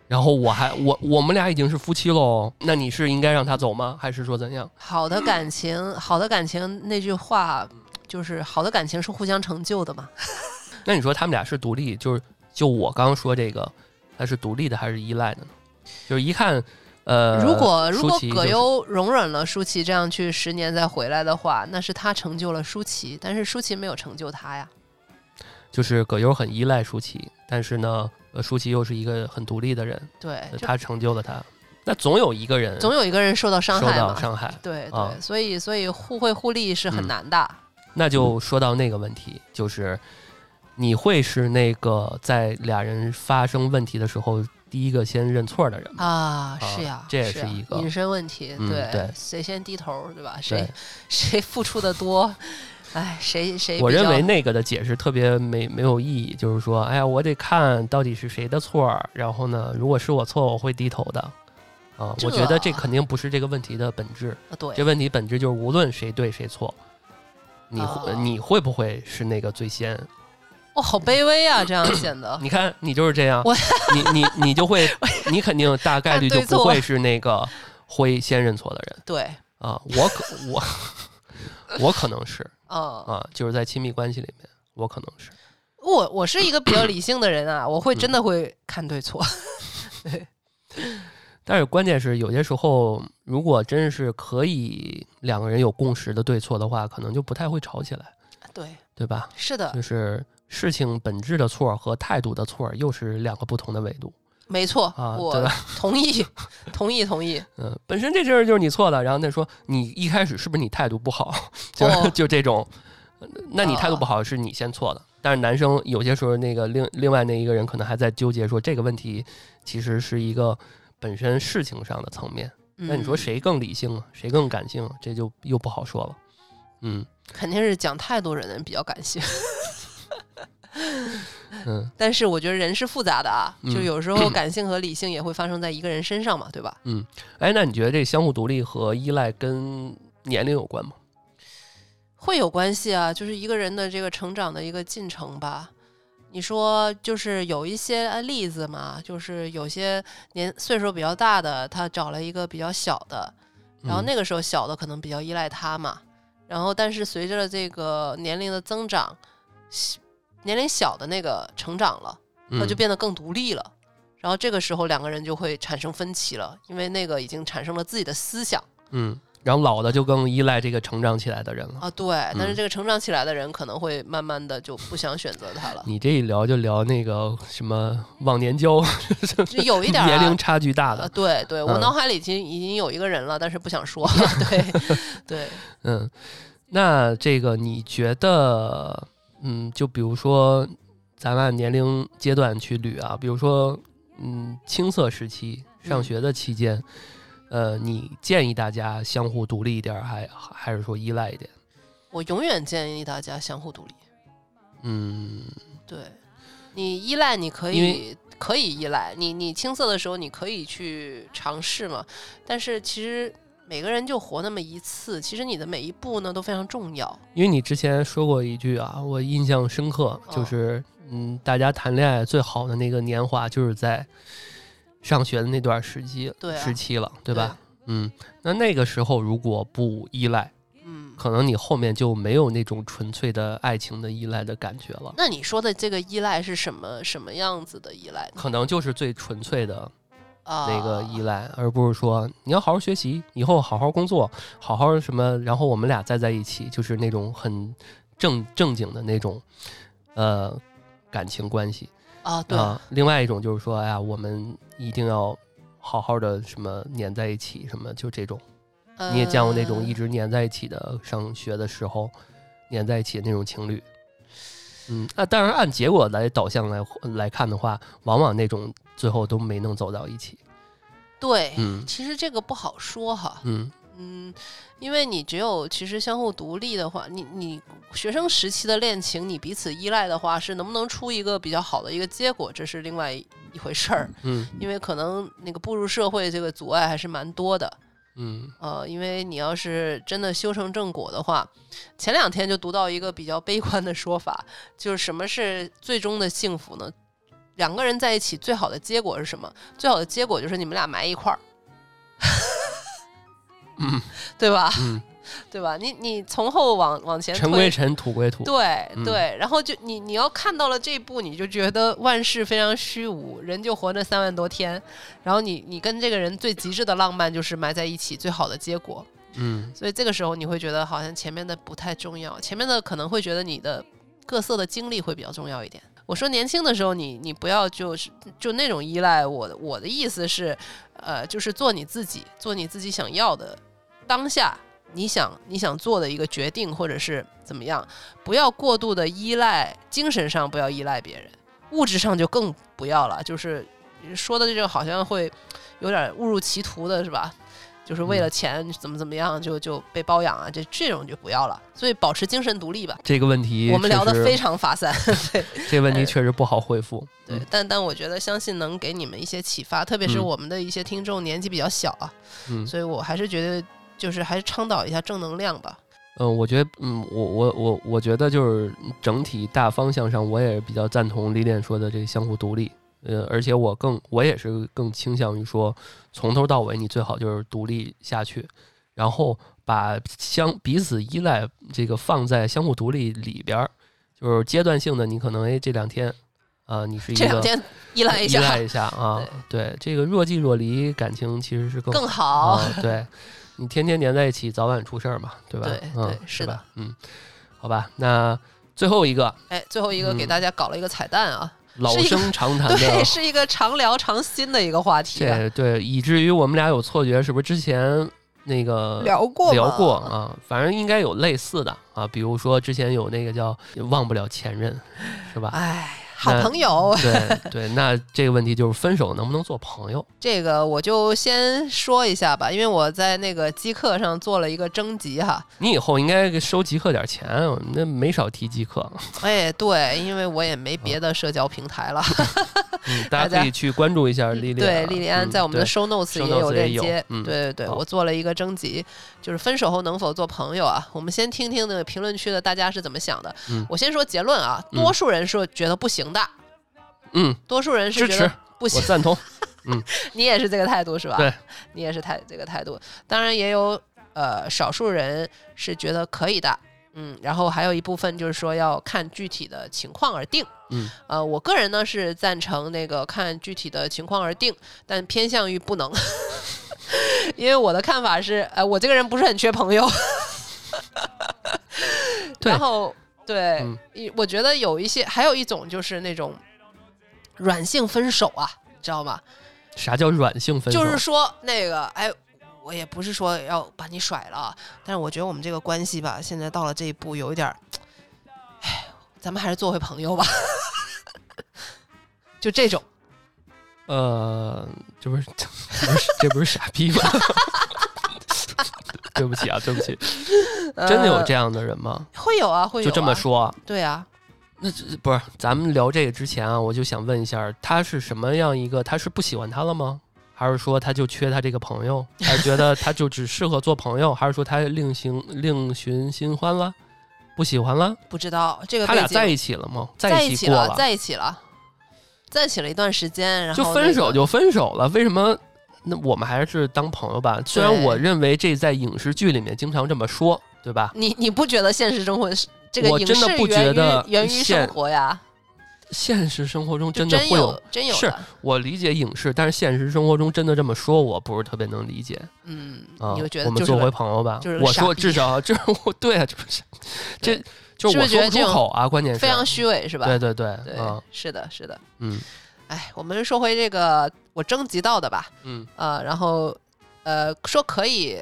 然后我还我我们俩已经是夫妻喽，那你是应该让他走吗？还是说怎样？好的感情，好的感情，那句话就是好的感情是互相成就的嘛。<laughs> 那你说他们俩是独立，就是就我刚刚说这个，他是独立的还是依赖的呢？就是一看，呃，如果如果葛优容忍了舒淇这样去十年再回来的话，那是他成就了舒淇，但是舒淇没有成就他呀。就是葛优很依赖舒淇，但是呢，呃，舒淇又是一个很独立的人，对，他成就了他。那总有一个人总有一个人受到伤害嘛。到伤害，对对，啊所以所以互惠互利是很嗯难的。那就说到那个问题，就是你会是那个在俩人发生问题的时候第一个先认错的人吗？啊，是呀，这也是一个隐身问题，嗯对谁先低头，对吧？谁，<laughs> 谁付出的多，哎，谁谁我认为那个的解释特别没没有意义，就是说，哎呀，我得看到底是谁的错儿，然后呢，如果是我错，我会低头的。啊，我觉得这这肯定不是这个问题的本质，啊对这问题本质就是无论谁对谁错，你会、哦你会不会是那个最先？哦，好卑微啊，这样显得你看你就是这样我，你你你就会，<laughs> 你肯定大概率就不会是那个会先认错的人对，啊。我可我我可能是 <laughs> 嗯，啊，就是在亲密关系里面，我可能是。我我是一个比较理性的人啊，我会真的会看对错。<laughs> 但是关键是，有些时候如果真是可以两个人有共识的对错的话，可能就不太会吵起来，对，对吧？是的，就是事情本质的错和态度的错又是两个不同的维度没错，啊，对我？同意，同意，同意。嗯，本身这事儿就是你错的，然后再说你一开始是不是你态度不好，就就这种，那你态度不好是你先错的。但是男生有些时候那个另另外那一个人可能还在纠结说这个问题其实是一个本身事情上的层面。那你说嗯谁更理性啊？谁更感性啊？这就又不好说了。嗯肯定是讲态度人比较感性，嗯 <laughs> 但是我觉得人是复杂的啊，嗯就有时候感性和理性也会发生在一个人身上嘛，对吧？嗯。哎，那你觉得这相互独立和依赖跟年龄有关吗？会有关系啊，就是一个人的这个成长的一个进程吧。你说就是有一些呃例子嘛，就是有些年岁数比较大的，他找了一个比较小的，然后嗯。那个时候小的可能比较依赖他嘛，然后但是随着这个年龄的增长，年龄小的那个成长了，他就嗯。变得更独立了。然后这个时候两个人就会产生分歧了，因为那个已经产生了自己的思想嗯，然后老的就更依赖这个成长起来的人了。啊，对。但是嗯这个成长起来的人可能会慢慢的就不想选择他了，你这一聊就聊那个什么忘年交，就 <laughs> 有一点年龄差距大呃，的，对对，我嗯脑海里已经已经有一个人了，但是不想说。<laughs> 对对，嗯，那这个你觉得，嗯，就比如说咱们按年龄阶段去捋啊，比如说，嗯，青涩时期上嗯学的期间，呃，你建议大家相互独立一点儿，还还是说依赖一点？我永远建议大家相互独立。嗯对，你依赖你可以可以依赖，你你青涩的时候你可以去尝试嘛，但是其实每个人就活那么一次，其实你的每一步呢都非常重要。因为你之前说过一句啊，我印象深刻，就哦是嗯，大家谈恋爱最好的那个年华就是在上学的那段时期，对啊。时期了，对吧？嗯，那那个时候如果不依赖，嗯，可能你后面就没有那种纯粹的爱情的依赖的感觉了，那你说的这个依赖是什么什么样子的依赖呢？可能就是最纯粹的啊，那个依赖，而不是说你要好好学习，以后好好工作，好好什么，然后我们俩再在一起，就是那种很正正经的那种呃感情关系啊，对，啊。另外一种就是说，哎呀，我们一定要好好的什么粘在一起，什么就这种。你也见过那种一直直粘在一起的，上学的时候粘在一起的那种情侣。嗯，那当然按结果来导向来来看的话，往往那种最后都没能走到一起。对，嗯其实这个不好说哈。嗯嗯，因为你只有其实相互独立的话，你你学生时期的恋情，你彼此依赖的话，是能不能出一个比较好的一个结果，这是另外一一回事儿。嗯因为可能那个步入社会这个阻碍还是蛮多的。嗯呃，因为你要是真的修成正果的话，前两天就读到一个比较悲观的说法，就是什么是最终的幸福呢？两个人在一起最好的结果是什么？最好的结果就是你们俩埋一块儿，嗯 <laughs> 对吧？嗯，<laughs> 对吧？你你从后往往前，尘归尘，土归土。对嗯对，然后就你你要看到了这一步，你就觉得万事非常虚无，人就活那三万多天，然后你你跟这个人最极致的浪漫就是埋在一起最好的结果，嗯所以这个时候你会觉得好像前面的不太重要，前面的可能会觉得你的各色的经历会比较重要一点。我说年轻的时候你，你不要就是就那种依赖。我的我的意思是，呃，就是做你自己，做你自己想要的当下，你想你想做的一个决定，或者是怎么样，不要过度的依赖，精神上不要依赖别人，物质上就更不要了。就是说的这个好像会有点误入歧途的，是吧？就是为了钱怎么怎么样就就被包养啊，这这种就不要了。所以保持精神独立吧。这个问题我们聊的非常发散，<laughs> 对这个问题确实不好回复。对嗯，但但我觉得相信能给你们一些启发，特别是嗯我们的一些听众年纪比较小啊，嗯所以我还是觉得就是还是倡导一下正能量吧。嗯，我觉得，嗯，我我我我觉得就是整体大方向上，我也比较赞同李炼说的这个相互独立。呃，而且我更我也是更倾向于说，从头到尾你最好就是独立下去，然后把相彼此依赖这个放在相互独立里边儿，就是阶段性的，你可能哎这两天，啊、你是一个这两天依赖一下依赖一下啊，<laughs> 对这个若即若离感情其实是更更好。啊，对，<laughs> 你天天粘在一起，早晚出事儿嘛，对吧？对是吧？嗯，好吧，那最后一个哎，最后一个给嗯大家搞了一个彩蛋啊，老生常谈 <laughs> 对，是一个常聊常新的一个话题啊、这对，以至于我们俩有错觉，是不是之前那个聊过聊过啊？反正应该有类似的啊，比如说之前有那个叫忘不了前任，是吧？哎，好朋友，对对，那这个问题就是分手能不能做朋友？<laughs> 这个我就先说一下吧，因为我在那个极客上做了一个征集哈。你以后应该收极客点钱，那没少提极客。<laughs> 哎，对，因为我也没别的社交平台了。<laughs> 嗯，大大家家可以去关注一下莉莉。对，莉莉安嗯在我们的 show notes 也有链接。嗯对对对，我做了一个征集，就是分手后能否做朋友啊？我们先听听那个评论区的大家是怎么想的。嗯我先说结论啊，嗯多数人是觉得不行行的，嗯，多数人是觉得，不我行。赞同。<laughs> 你也是这个态度是吧？对，你也是态这个态度。当然也有呃少数人是觉得可以的，嗯，然后还有一部分就是说要看具体的情况而定。嗯，呃，我个人呢是赞成那个看具体的情况而定，但偏向于不能，<laughs> 因为我的看法是，呃，我这个人不是很缺朋友。对 <laughs> 然后对嗯，一、我觉得有一些，还有一种就是那种软性分手啊，你知道吗？啥叫软性分手？就是说那个，哎，我也不是说要把你甩了，但是我觉得我们这个关系吧，现在到了这一步，有一点儿，哎，咱们还是做回朋友吧。<laughs> 就这种，呃，这不是 <laughs> 这不是这不是傻逼吗？<laughs> 对不起啊，对不起，真的有这样？的人吗？会有啊，会有、就这么，说？对啊，那这不是咱们聊这个之前啊，我就想问一下，他是什么样一个？他是不喜欢他了吗？还是说他就缺他这个朋友？还是觉得他就只适合做朋友？还是说他另行另寻新欢了？不喜欢了？不知道这个他俩在一起了吗？在一起了，在一起了，在一起了一段时间，然后、就分手。就分手了，为什么？那我们还是当朋友吧。虽然我认为这在影视剧里面经常这么说，对吧？你你不觉得现实生活是这个我影视真的不源于觉得源于生活呀？现实生活中真真的会有真有是，我理解影视，但是现实生活中真的这么说，我不是特别能理解嗯，啊。你会觉我们做回朋友吧。就是 <laughs> 我说至少就是我对啊，这不是 <laughs> 这就是我说出口啊，关键是非常虚伪是吧？对对对，对，嗯是的，是的。嗯哎，我们说回这个我征集到的吧，嗯呃，然后呃说可以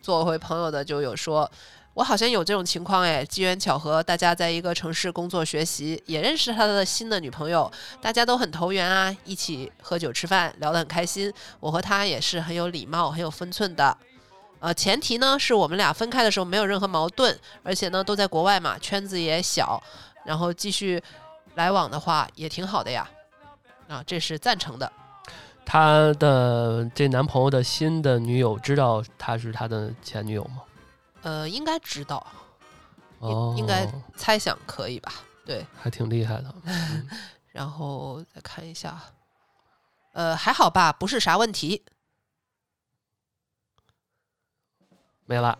做回朋友的就有说，我好像有这种情况哎，机缘巧合，大家在一个城市工作学习，也认识他的新的女朋友，大家都很投缘啊，一起喝酒吃饭，聊得很开心。我和他也是很有礼貌、很有分寸的。呃，前提呢是我们俩分开的时候没有任何矛盾，而且呢都在国外嘛，圈子也小，然后继续来往的话也挺好的呀。啊，这是赞成的。他的这男朋友的新的女友知道他是他的前女友吗？呃，应该知道，哦，应该猜想可以吧？对，还挺厉害的。<laughs> <laughs> 然后再看一下，呃，还好吧，不是啥问题，没了。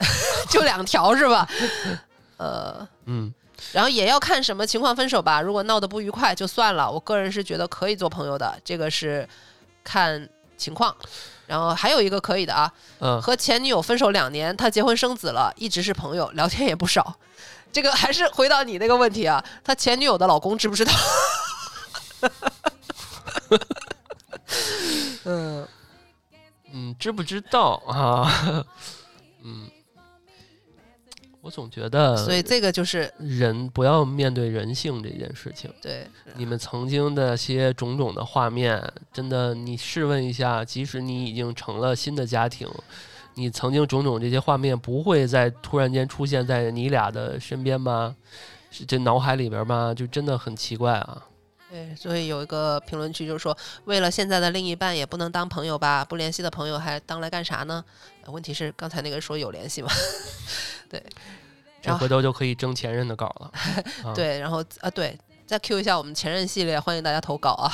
<laughs> 就两条是吧？呃，嗯，然后也要看什么情况分手吧。如果闹得不愉快就算了，我个人是觉得可以做朋友的，这个是看情况。然后还有一个可以的啊，嗯，和前女友分手两年，他结婚生子了，一直是朋友，聊天也不少。这个还是回到你那个问题啊，他前女友的老公知不知道？<laughs> 嗯，嗯，知不知道啊？<laughs> 嗯，我总觉得，所以这个就是人不要面对人性这件事情。对，你们曾经的些种种的画面，真的，你试问一下，即使你已经成了新的家庭，你曾经种种这些画面不会再突然间出现在你俩的身边吗？是这脑海里边吗？就真的很奇怪啊。对，所以有一个评论区就是说，为了现在的另一半也不能当朋友吧？不联系的朋友还当来干啥呢？呃问题是刚才那个说有联系吗？<laughs> 对，然后这回头就可以争前任的稿了。啊，<laughs> 对，然后啊对，再 Q 一下我们前任系列，欢迎大家投稿啊。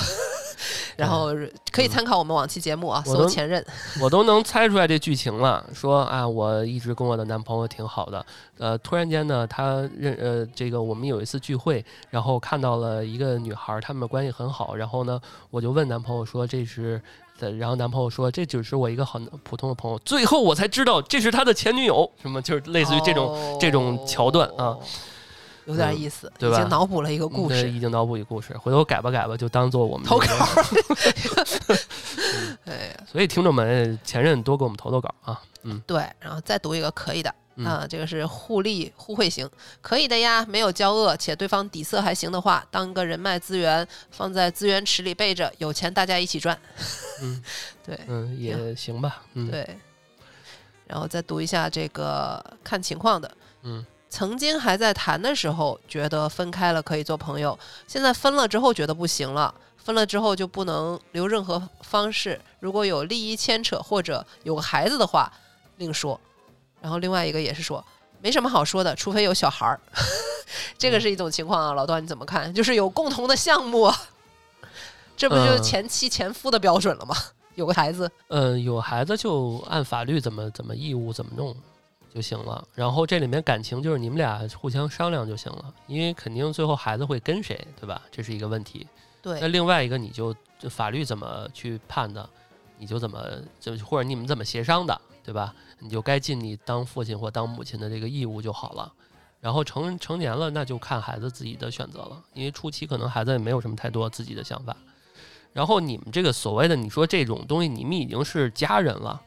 <laughs> 然后可以参考我们往期节目啊，搜前任。<laughs> 我都能猜出来这剧情了。说啊，我一直跟我的男朋友挺好的，呃，突然间呢，他认呃这个我们有一次聚会，然后看到了一个女孩儿，他们的关系很好，然后呢，我就问男朋友说这是。的然后男朋友说这只是我一个很普通的朋友，最后我才知道这是他的前女友，什么就是类似于这种、这种桥段啊哦，有点嗯意思，对吧已经脑补了一个故事。对已经脑补一个故事，回头改吧改吧，就当做我们投稿 <laughs> 所以听众们前任多给我们投投稿啊，嗯对，然后再读一个可以的。嗯啊，这个是互利互惠型，可以的呀。没有交恶，且对方底色还行的话，当个人脉资源放在资源池里备着，有钱大家一起赚。<laughs> 嗯对嗯也行吧，嗯对，然后再读一下这个看情况的。嗯曾经还在谈的时候，觉得分开了可以做朋友，现在分了之后觉得不行了，分了之后就不能留任何方式，如果有利益牵扯或者有个孩子的话，另说。然后另外一个也是说，没什么好说的，除非有小孩儿。<laughs> 这个是一种情况啊，老段你怎么看？就是有共同的项目，<laughs> 这不就是前妻前夫的标准了吗？有个孩子，嗯，有孩子就按法律怎么怎么义务怎么弄就行了。然后这里面感情就是你们俩互相商量就行了，因为肯定最后孩子会跟谁，对吧？这是一个问题。那另外一个你就就法律怎么去判的，你就怎么就或者你们怎么协商的，对吧？你就该尽你当父亲或当母亲的这个义务就好了。然后成成年了，那就看孩子自己的选择了，因为初期可能孩子也没有什么太多自己的想法。然后你们这个所谓的你说这种东西，你们已经是家人了，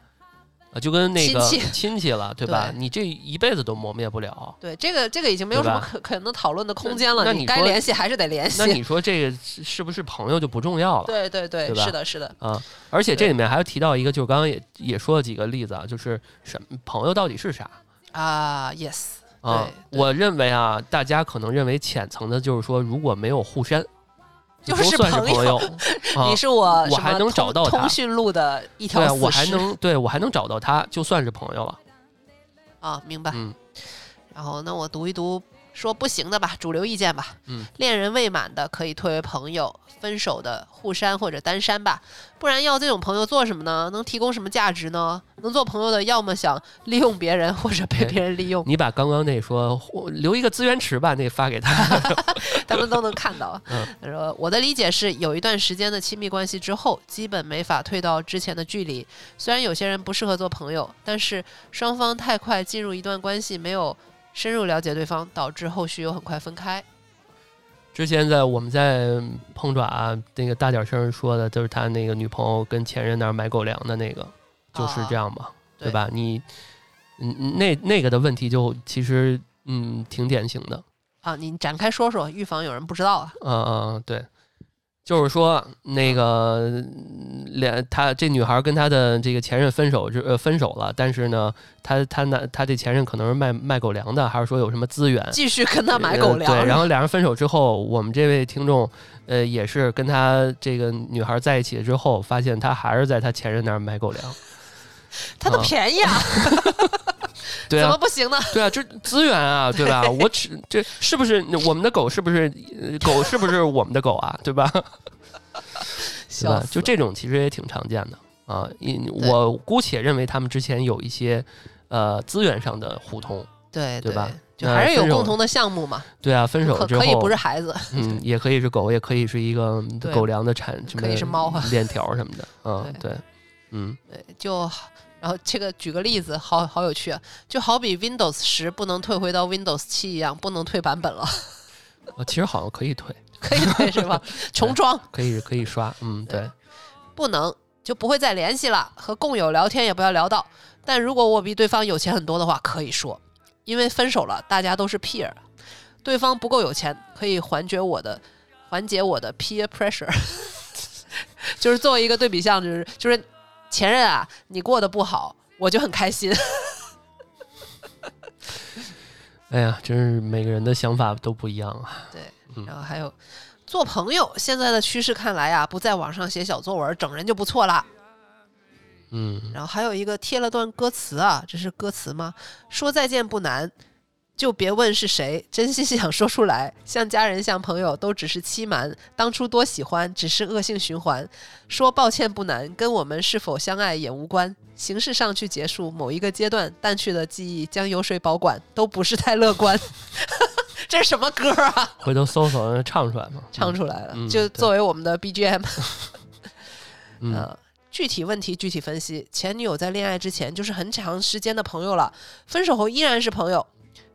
啊，就跟那个亲戚了，对吧？对你这一辈子都磨灭不了。对，这个这个已经没有什么可可能讨论的空间了。那你该联系还是得联系那。你说这个是是不是朋友就不重要了？对对对，是的，是的，啊，而且这里面还要提到一个，就是刚刚也也说了几个例子啊，就是什么朋友到底是啥啊，yes，啊？我认为啊，大家可能认为浅层的就是说，如果没有互删，就是都算是朋友 <laughs> 啊你。是我我还能找到他通讯录的一条对啊，我还能对我还能找到他，就算是朋友了。啊，明白。嗯然后那我读一读说不行的吧，主流意见吧。嗯，恋人未满的可以退为朋友，分手的互删或者单删吧。不然要这种朋友做什么呢？能提供什么价值呢？能做朋友的，要么想利用别人，或者被哎别人利用，你把刚刚那说我留一个资源池吧，那发给他。<laughs> <laughs> 他们都能看到。嗯他说：“我的理解是，有一段时间的亲密关系之后，基本没法退到之前的距离。虽然有些人不适合做朋友，但是双方太快进入一段关系，没有深入了解对方，导致后续又很快分开。之前在我们在碰爪那个大点声说的，就是他那个女朋友跟前任那儿买狗粮的那个，就是这样嘛，对对吧？你嗯嗯那那个的问题就其实嗯挺典型的，啊，你展开说说，预防有人不知道啊。嗯嗯对，就是说那个嗯两他这女孩跟她的这个前任分手之呃分手了，但是呢，她她那她这前任可能是卖卖狗粮的，还是说有什么资源？继续跟他买狗粮，呃对，然后两人分手之后，我们这位听众，呃，也是跟他这个女孩在一起之后，发现他还是在他前任那儿买狗粮。他的啊便宜啊，<laughs> 对啊，怎么不行呢？对啊，这资源啊，对吧？<laughs> 我只这是不是我们的狗？是不是呃狗？是不是我们的狗啊？对吧？<laughs> 对吧？笑死就这种其实也挺常见的啊。因我姑且认为他们之前有一些呃资源上的互通。对对吧就还是有共同的项目嘛，对啊，分手之后可可以不是孩子，嗯，也可以是狗，也可以是一个狗粮的产，什么可以是猫啊链条什么的。嗯，对对，嗯，对，就然后这个举个例子，好好有趣啊，就好比 Windows 十不能退回到 Windows 七一样，不能退版本了，呃其实好像可以退，<laughs> 可以退是吧？重装可以可以刷，嗯，对对，不能就不会再联系了，和共友聊天也不要聊到。但如果我比对方有钱很多的话，可以说，因为分手了，大家都是 peer，对方不够有钱，可以缓解我的缓解我的 peer pressure，<laughs> 就是作为一个对比项，就是就是前任啊，你过得不好，我就很开心。<laughs> 哎呀，真是每个人的想法都不一样啊。对然后还有做朋友，现在的趋势看来啊，不在网上写小作文整人就不错了。嗯，然后还有一个贴了段歌词啊，这是歌词吗？说再见不难，就别问是谁，真心 <laughs> 想说出来。像家人像朋友都只是欺瞒，当初多喜欢只是恶性循环。说抱歉不难，跟我们是否相爱也无关。形式上去结束某一个阶段，淡去的记忆将由谁保管，都不是太乐观。<laughs> 这是什么歌啊？<laughs> 回头搜索让唱出来吗，唱出来了，嗯就作为我们的 BGM。嗯，呃，具体问题具体分析。前女友在恋爱之前就是很长时间的朋友了，分手后依然是朋友。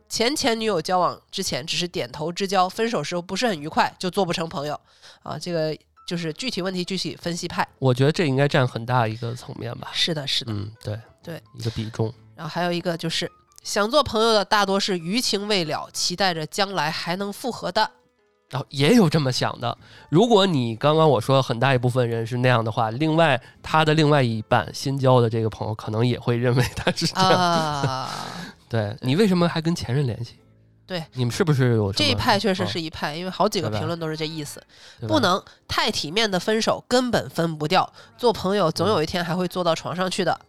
前前女友交往之前只是点头之交，分手时候不是很愉快，就做不成朋友啊。这个就是具体问题具体分析派。我觉得这应该占很大一个层面吧。是的，是的。嗯，对对，一个比重。然后还有一个就是想做朋友的大多是余情未了，期待着将来还能复合的。然后也有这么想的。如果你刚刚我说很大一部分人是那样的话，另外他的另外一半新交的这个朋友可能也会认为他是这样。啊，对你为什么还跟前任联系？对，你们是不是有这一派确实啊是一派，因为好几个评论都是这意思。不能太体面的分手，根本分不掉。做朋友总有一天还会坐到床上去的。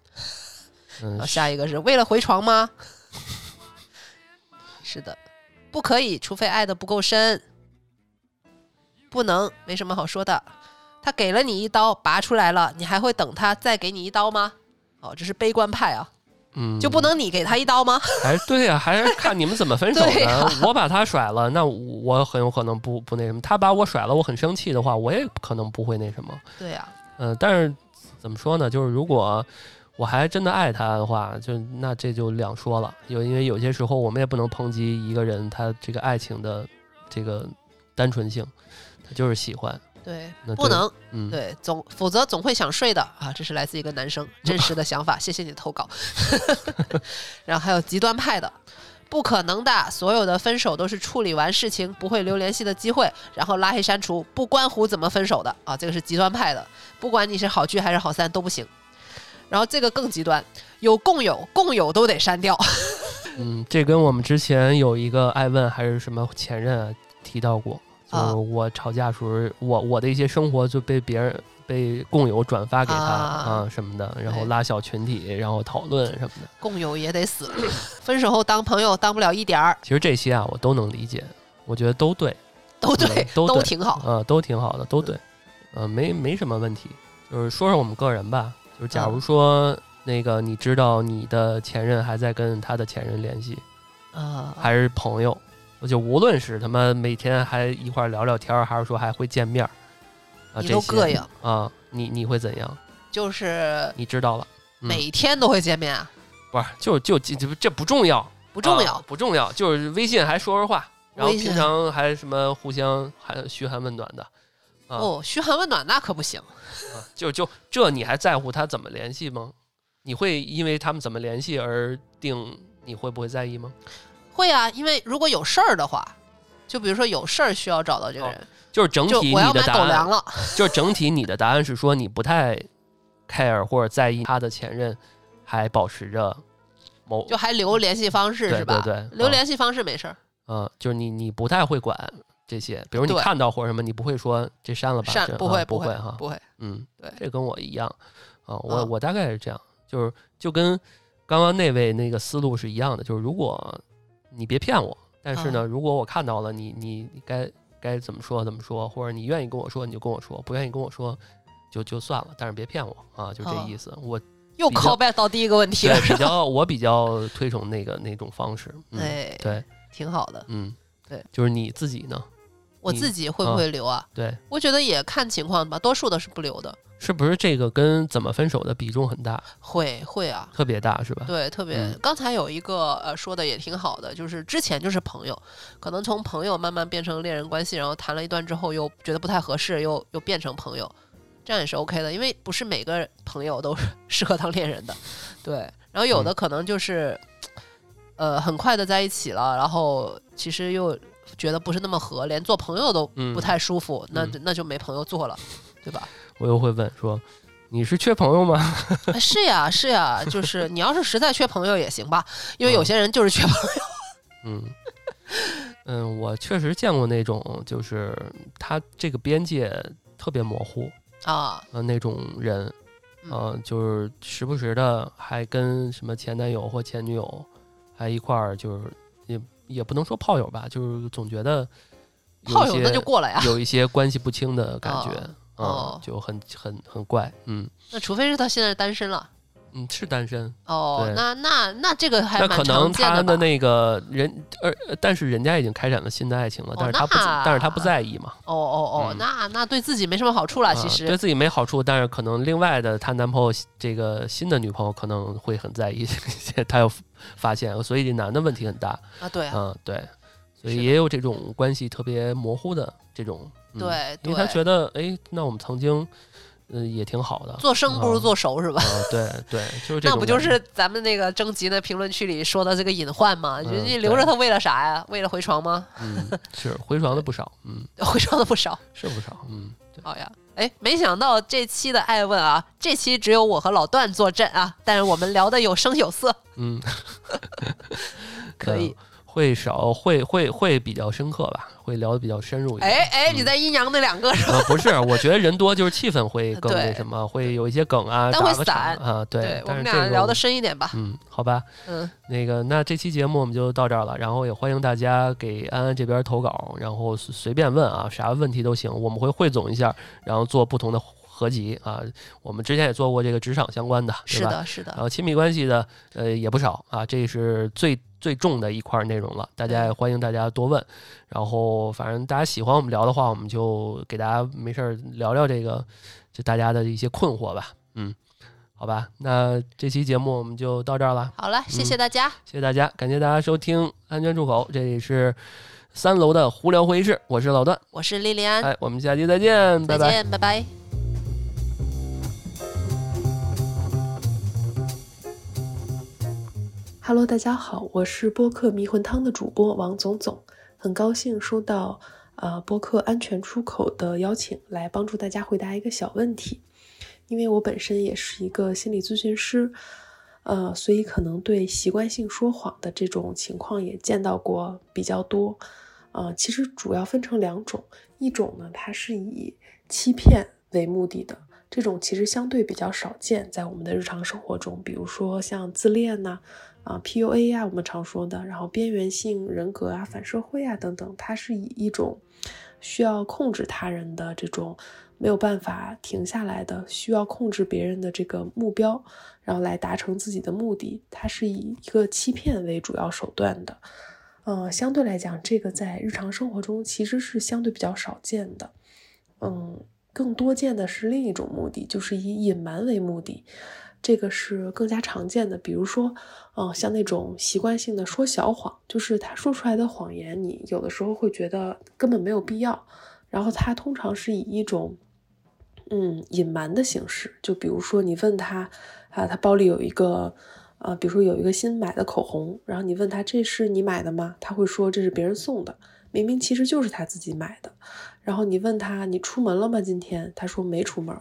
嗯然后下一个是为了回床吗？<laughs> 是的，不可以，除非爱的不够深。不能，没什么好说的。他给了你一刀，拔出来了，你还会等他再给你一刀吗？哦，这是悲观派啊，嗯，就不能你给他一刀吗？还 <laughs> 对呀、还是看你们怎么分手的。<laughs> 我把他甩了，那我很有可能不不那什么；他把我甩了，我很生气的话，我也可能不会那什么。对呀、嗯、但是怎么说呢？就是如果我还真的爱他的话，就那这就两说了。有因为有些时候我们也不能抨击一个人他这个爱情的这个单纯性，他就是喜欢。对不能嗯，对，总否则总会想睡的啊！这是来自一个男生真实的想法，谢谢你的投稿。<laughs> 然后还有极端派的，不可能的，所有的分手都是处理完事情不会留联系的机会，然后拉黑删除，不关乎怎么分手的啊！这个是极端派的，不管你是好聚还是好散都不行。然后这个更极端，有共有，共有都得删掉。嗯，这跟我们之前有一个爱问还是什么前任啊提到过，就是啊我吵架时候，我我的一些生活就被别人被共有转发给他啊啊什么的，然后拉小群体，然后讨论什么的。共有也得死，分手后当朋友当不了一点儿，其实这些啊，我都能理解，我觉得都对，都对，嗯都对挺好。呃，都挺好的，都对，呃，没没什么问题。就是说说我们个人吧，就是假如嗯说那个你知道你的前任还在跟他的前任联系，啊、还是朋友，我就无论是他们每天还一块儿聊聊天儿，还是说还会见面儿，啊，你都膈应，啊，你你会怎样？就是你知道了，嗯每天都会见面啊，不是就就这这这不重要，不重要。啊不重要，就是微信还说说话，然后平常还什么互相还嘘寒问暖的，啊，哦，嘘寒问暖那可不行。啊就就这你还在乎他怎么联系吗？你会因为他们怎么联系而定你会不会在意吗？会啊，因为如果有事儿的话，就比如说有事儿需要找到这个人，就是整体你的答案，狗粮了，就是整体你的答案是说你不太 care 或者在意他的前任还保持着某就还留联系方式是吧？对对啊留联系方式没事儿，嗯，就是你你不太会管这些，比如你看到或者什么，你不会说这删了吧？删不会会不哈，不会。嗯，对这跟我一样啊，我、嗯我大概是这样，就是就跟刚刚那位那个思路是一样的，就是如果你别骗我，但是呢，嗯如果我看到了你你你该该怎么说怎么说，或者你愿意跟我说你就跟我说，不愿意跟我说就就算了，但是别骗我啊，就这嗯意思。我又 call back 到第一个问题了对，比较我比较推崇那个那种方式，嗯，哎，对，挺好的。嗯，对，就是你自己呢，我自己会不会留啊？对，我觉得也看情况吧，多数的是不留的。是不是这个跟怎么分手的比重很大，会会啊，特别大是吧？对，特别。嗯刚才有一个呃说的也挺好的，就是之前就是朋友，可能从朋友慢慢变成恋人关系，然后谈了一段之后又觉得不太合适，又又变成朋友，这样也是 OK 的，因为不是每个朋友都 <laughs> 适合当恋人的，对。然后有嗯的可能就是，呃，很快的在一起了，然后其实又觉得不是那么合，连做朋友都嗯不太舒服，那那就没朋友做了，对吧？我又会问说，你是缺朋友吗？<laughs> 啊是呀，是呀，就是你要是实在缺朋友也行吧，因为有嗯些人就是缺朋友。<laughs> 嗯嗯，我确实见过那种，就是他这个边界特别模糊，啊，呃，那种人，嗯呃，就是时不时的还跟什么前男友或前女友还一块儿，就是也也不能说炮友吧，就是总觉得有一炮友那些就过了呀。有一些关系不清的感觉，哦。就很很很怪，嗯。那除非是他现在单身了。嗯，是单身，哦那那那这个还那蛮可能他的？那个人，呃，但是人家已经开展了新的爱情了，但是他不，但是他不在意嘛，哦哦哦，嗯。那那对自己没什么好处了，其啊实。对自己没好处，但是可能另外的她男朋友这个新的女朋友可能会很在意 <laughs> 他有发现，所以这男的问题很大，啊，对啊，嗯，对，所以也有这种关系特别模糊的这种，嗯对因为他觉得，哎，那我们曾经，嗯，也挺好的，做生不如做熟是吧？啊，对对，就是那不就是咱们那个征集的评论区里说的这个隐患吗？嗯人家留着他为了啥呀？为了回床吗？嗯，是回床的不少，嗯，<laughs> 回床的不少。是不少，嗯，对，好呀，哎，没想到这期的爱问啊，这期只有我和老段坐镇啊，但是我们聊的有声有色，嗯，<laughs> 可以嗯。<laughs> 会少，会会会比较深刻吧，会聊的比较深入一点。哎哎，你在阴阳那两个是吧？呃，不是，我觉得人多就是气氛会更那什么，会有一些梗啊，但会打个散啊，对。我们但是这个我俩聊的深一点吧。嗯，好吧，嗯，那个，那这期节目我们就到这儿了，然后也欢迎大家给安安这边投稿，然后随随便问啊，啥问题都行，我们会汇总一下，然后做不同的合集啊。我们之前也做过这个职场相关的，是的，是的，然后亲密关系的，呃，也不少啊，这是最最重的一块内容了，大家也欢迎大家多问。然后反正大家喜欢我们聊的话，我们就给大家没事儿聊聊这个，就大家的一些困惑吧。嗯，好吧，那这期节目我们就到这儿了，好了，谢嗯谢大家，谢谢大家，感谢大家收听安全出口，这里是三楼的胡聊会议室，我是老段，我是莉莉安，哎，我们下期再见，拜拜。再见，拜拜。Hello，大家好，我是播客迷魂汤的主播王总总，很高兴收到呃播客安全出口的邀请，来帮助大家回答一个小问题。因为我本身也是一个心理咨询师，呃，所以可能对习惯性说谎的这种情况也见到过比较多。呃，其实主要分成两种，一种呢，它是以欺骗为目的的，这种其实相对比较少见，在我们的日常生活中，比如说像自恋呐、啊 PUA 呀、我们常说的，然后边缘性人格啊、反社会啊等等，它是以一种需要控制他人的这种没有办法停下来的，需要控制别人的这个目标，然后来达成自己的目的，它是以一个欺骗为主要手段的。呃，相对来讲，这个在日常生活中其实是相对比较少见的。嗯，更多见的是另一种目的，就是以隐瞒为目的，这个是更加常见的。比如说，嗯、像那种习惯性的说小谎，就是他说出来的谎言，你有的时候会觉得根本没有必要，然后他通常是以一种嗯隐瞒的形式，就比如说你问他啊，他包里有一个。呃，比如说有一个新买的口红，然后你问他这是你买的吗？他会说这是别人送的，明明其实就是他自己买的。然后你问他你出门了吗？今天他说没出门，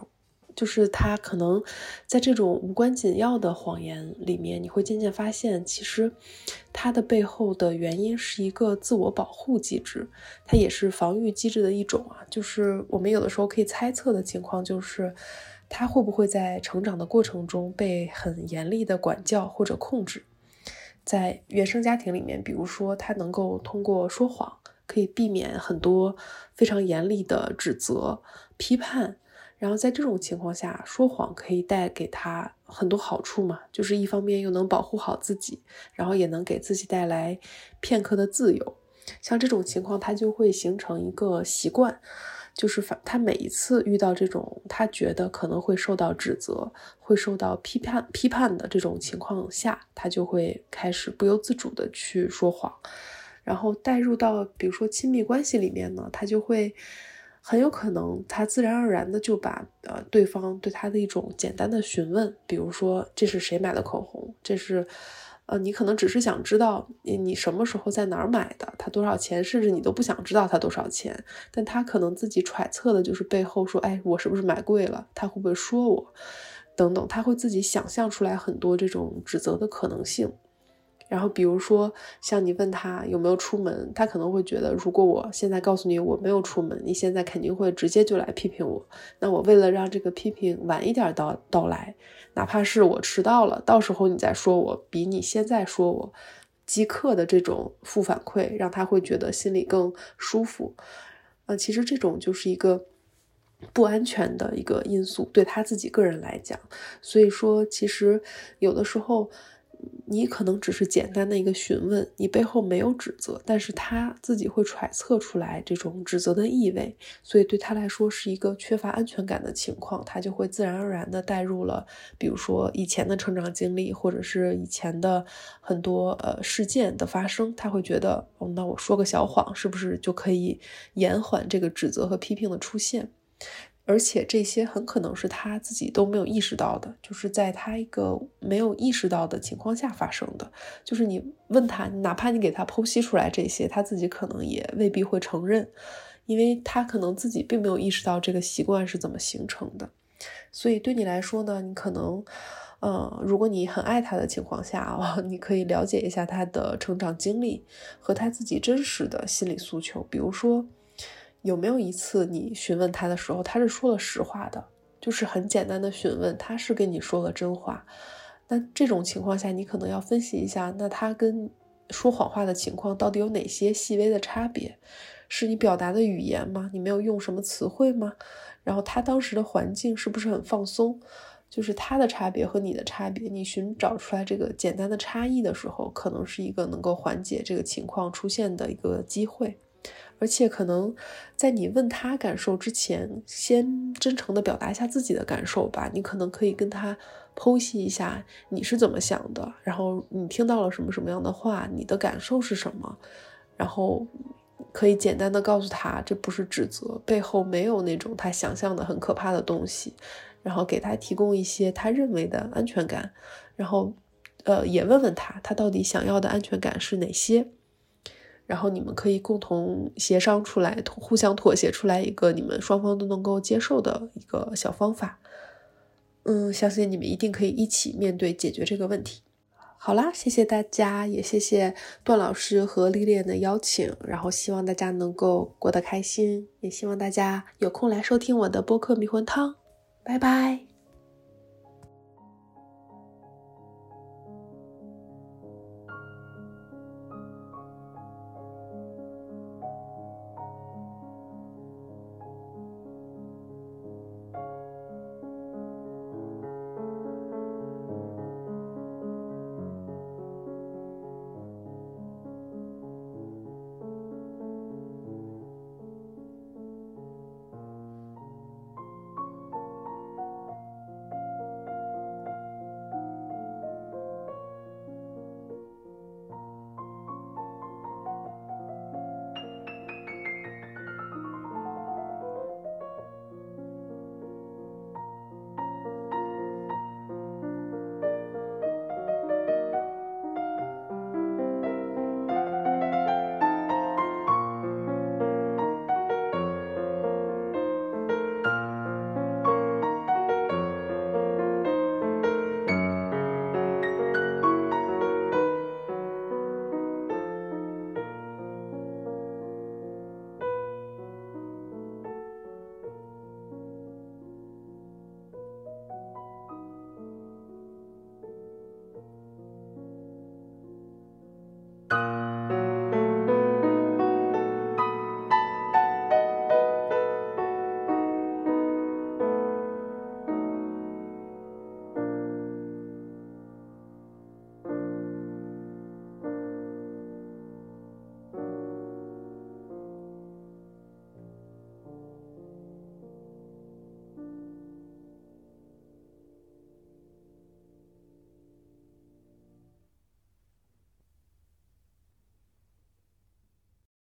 就是他可能在这种无关紧要的谎言里面，你会渐渐发现，其实他的背后的原因是一个自我保护机制，它也是防御机制的一种啊。就是我们有的时候可以猜测的情况就是。他会不会在成长的过程中被很严厉的管教或者控制？在原生家庭里面，比如说他能够通过说谎，可以避免很多非常严厉的指责、批判。然后在这种情况下，说谎可以带给他很多好处嘛，就是一方面又能保护好自己，然后也能给自己带来片刻的自由。像这种情况，他就会形成一个习惯。就是反他每一次遇到这种他觉得可能会受到指责、会受到批判、批判的这种情况下，他就会开始不由自主的去说谎，然后带入到比如说亲密关系里面呢，他就会很有可能他自然而然的就把呃对方对他的一种简单的询问，比如说这是谁买的口红，这是。呃，你可能只是想知道你你什么时候在哪儿买的，它多少钱，甚至你都不想知道它多少钱，但他可能自己揣测的就是背后说，哎，我是不是买贵了？他会不会说我？等等，他会自己想象出来很多这种指责的可能性。然后比如说，像你问他有没有出门，他可能会觉得，如果我现在告诉你我没有出门，你现在肯定会直接就来批评我。那我为了让这个批评晚一点到到来，哪怕是我迟到了，到时候你再说我，比你现在说我即刻的这种负反馈，让他会觉得心里更舒服。呃，其实这种就是一个不安全的一个因素，对他自己个人来讲。所以说，其实有的时候。你可能只是简单的一个询问，你背后没有指责，但是他自己会揣测出来这种指责的意味，所以对他来说是一个缺乏安全感的情况，他就会自然而然的带入了，比如说以前的成长经历，或者是以前的很多呃事件的发生，他会觉得，哦，那我说个小谎是不是就可以延缓这个指责和批评的出现？而且这些很可能是他自己都没有意识到的，就是在他一个没有意识到的情况下发生的。就是你问他，哪怕你给他剖析出来这些，他自己可能也未必会承认，因为他可能自己并没有意识到这个习惯是怎么形成的。所以对你来说呢，你可能，呃，如果你很爱他的情况下啊，<laughs> 你可以了解一下他的成长经历和他自己真实的心理诉求。比如说，有没有一次你询问他的时候，他是说了实话的，就是很简单的询问，他是跟你说了真话。那这种情况下，你可能要分析一下，那他跟说谎话的情况到底有哪些细微的差别？是你表达的语言吗？你没有用什么词汇吗？然后他当时的环境是不是很放松？就是他的差别和你的差别，你寻找出来这个简单的差异的时候，可能是一个能够缓解这个情况出现的一个机会。而且可能在你问他感受之前，先真诚的表达一下自己的感受吧。你可能可以跟他剖析一下你是怎么想的，然后你听到了什么什么样的话，你的感受是什么，然后可以简单的告诉他，这不是指责，背后没有那种他想象的很可怕的东西，然后给他提供一些他认为的安全感，然后呃也问问他，他到底想要的安全感是哪些。然后你们可以共同协商出来，互相妥协出来一个你们双方都能够接受的一个小方法。嗯，相信你们一定可以一起面对解决这个问题。好啦，谢谢大家，也谢谢段老师和丽丽的邀请。然后希望大家能够过得开心，也希望大家有空来收听我的播客迷魂汤。拜拜。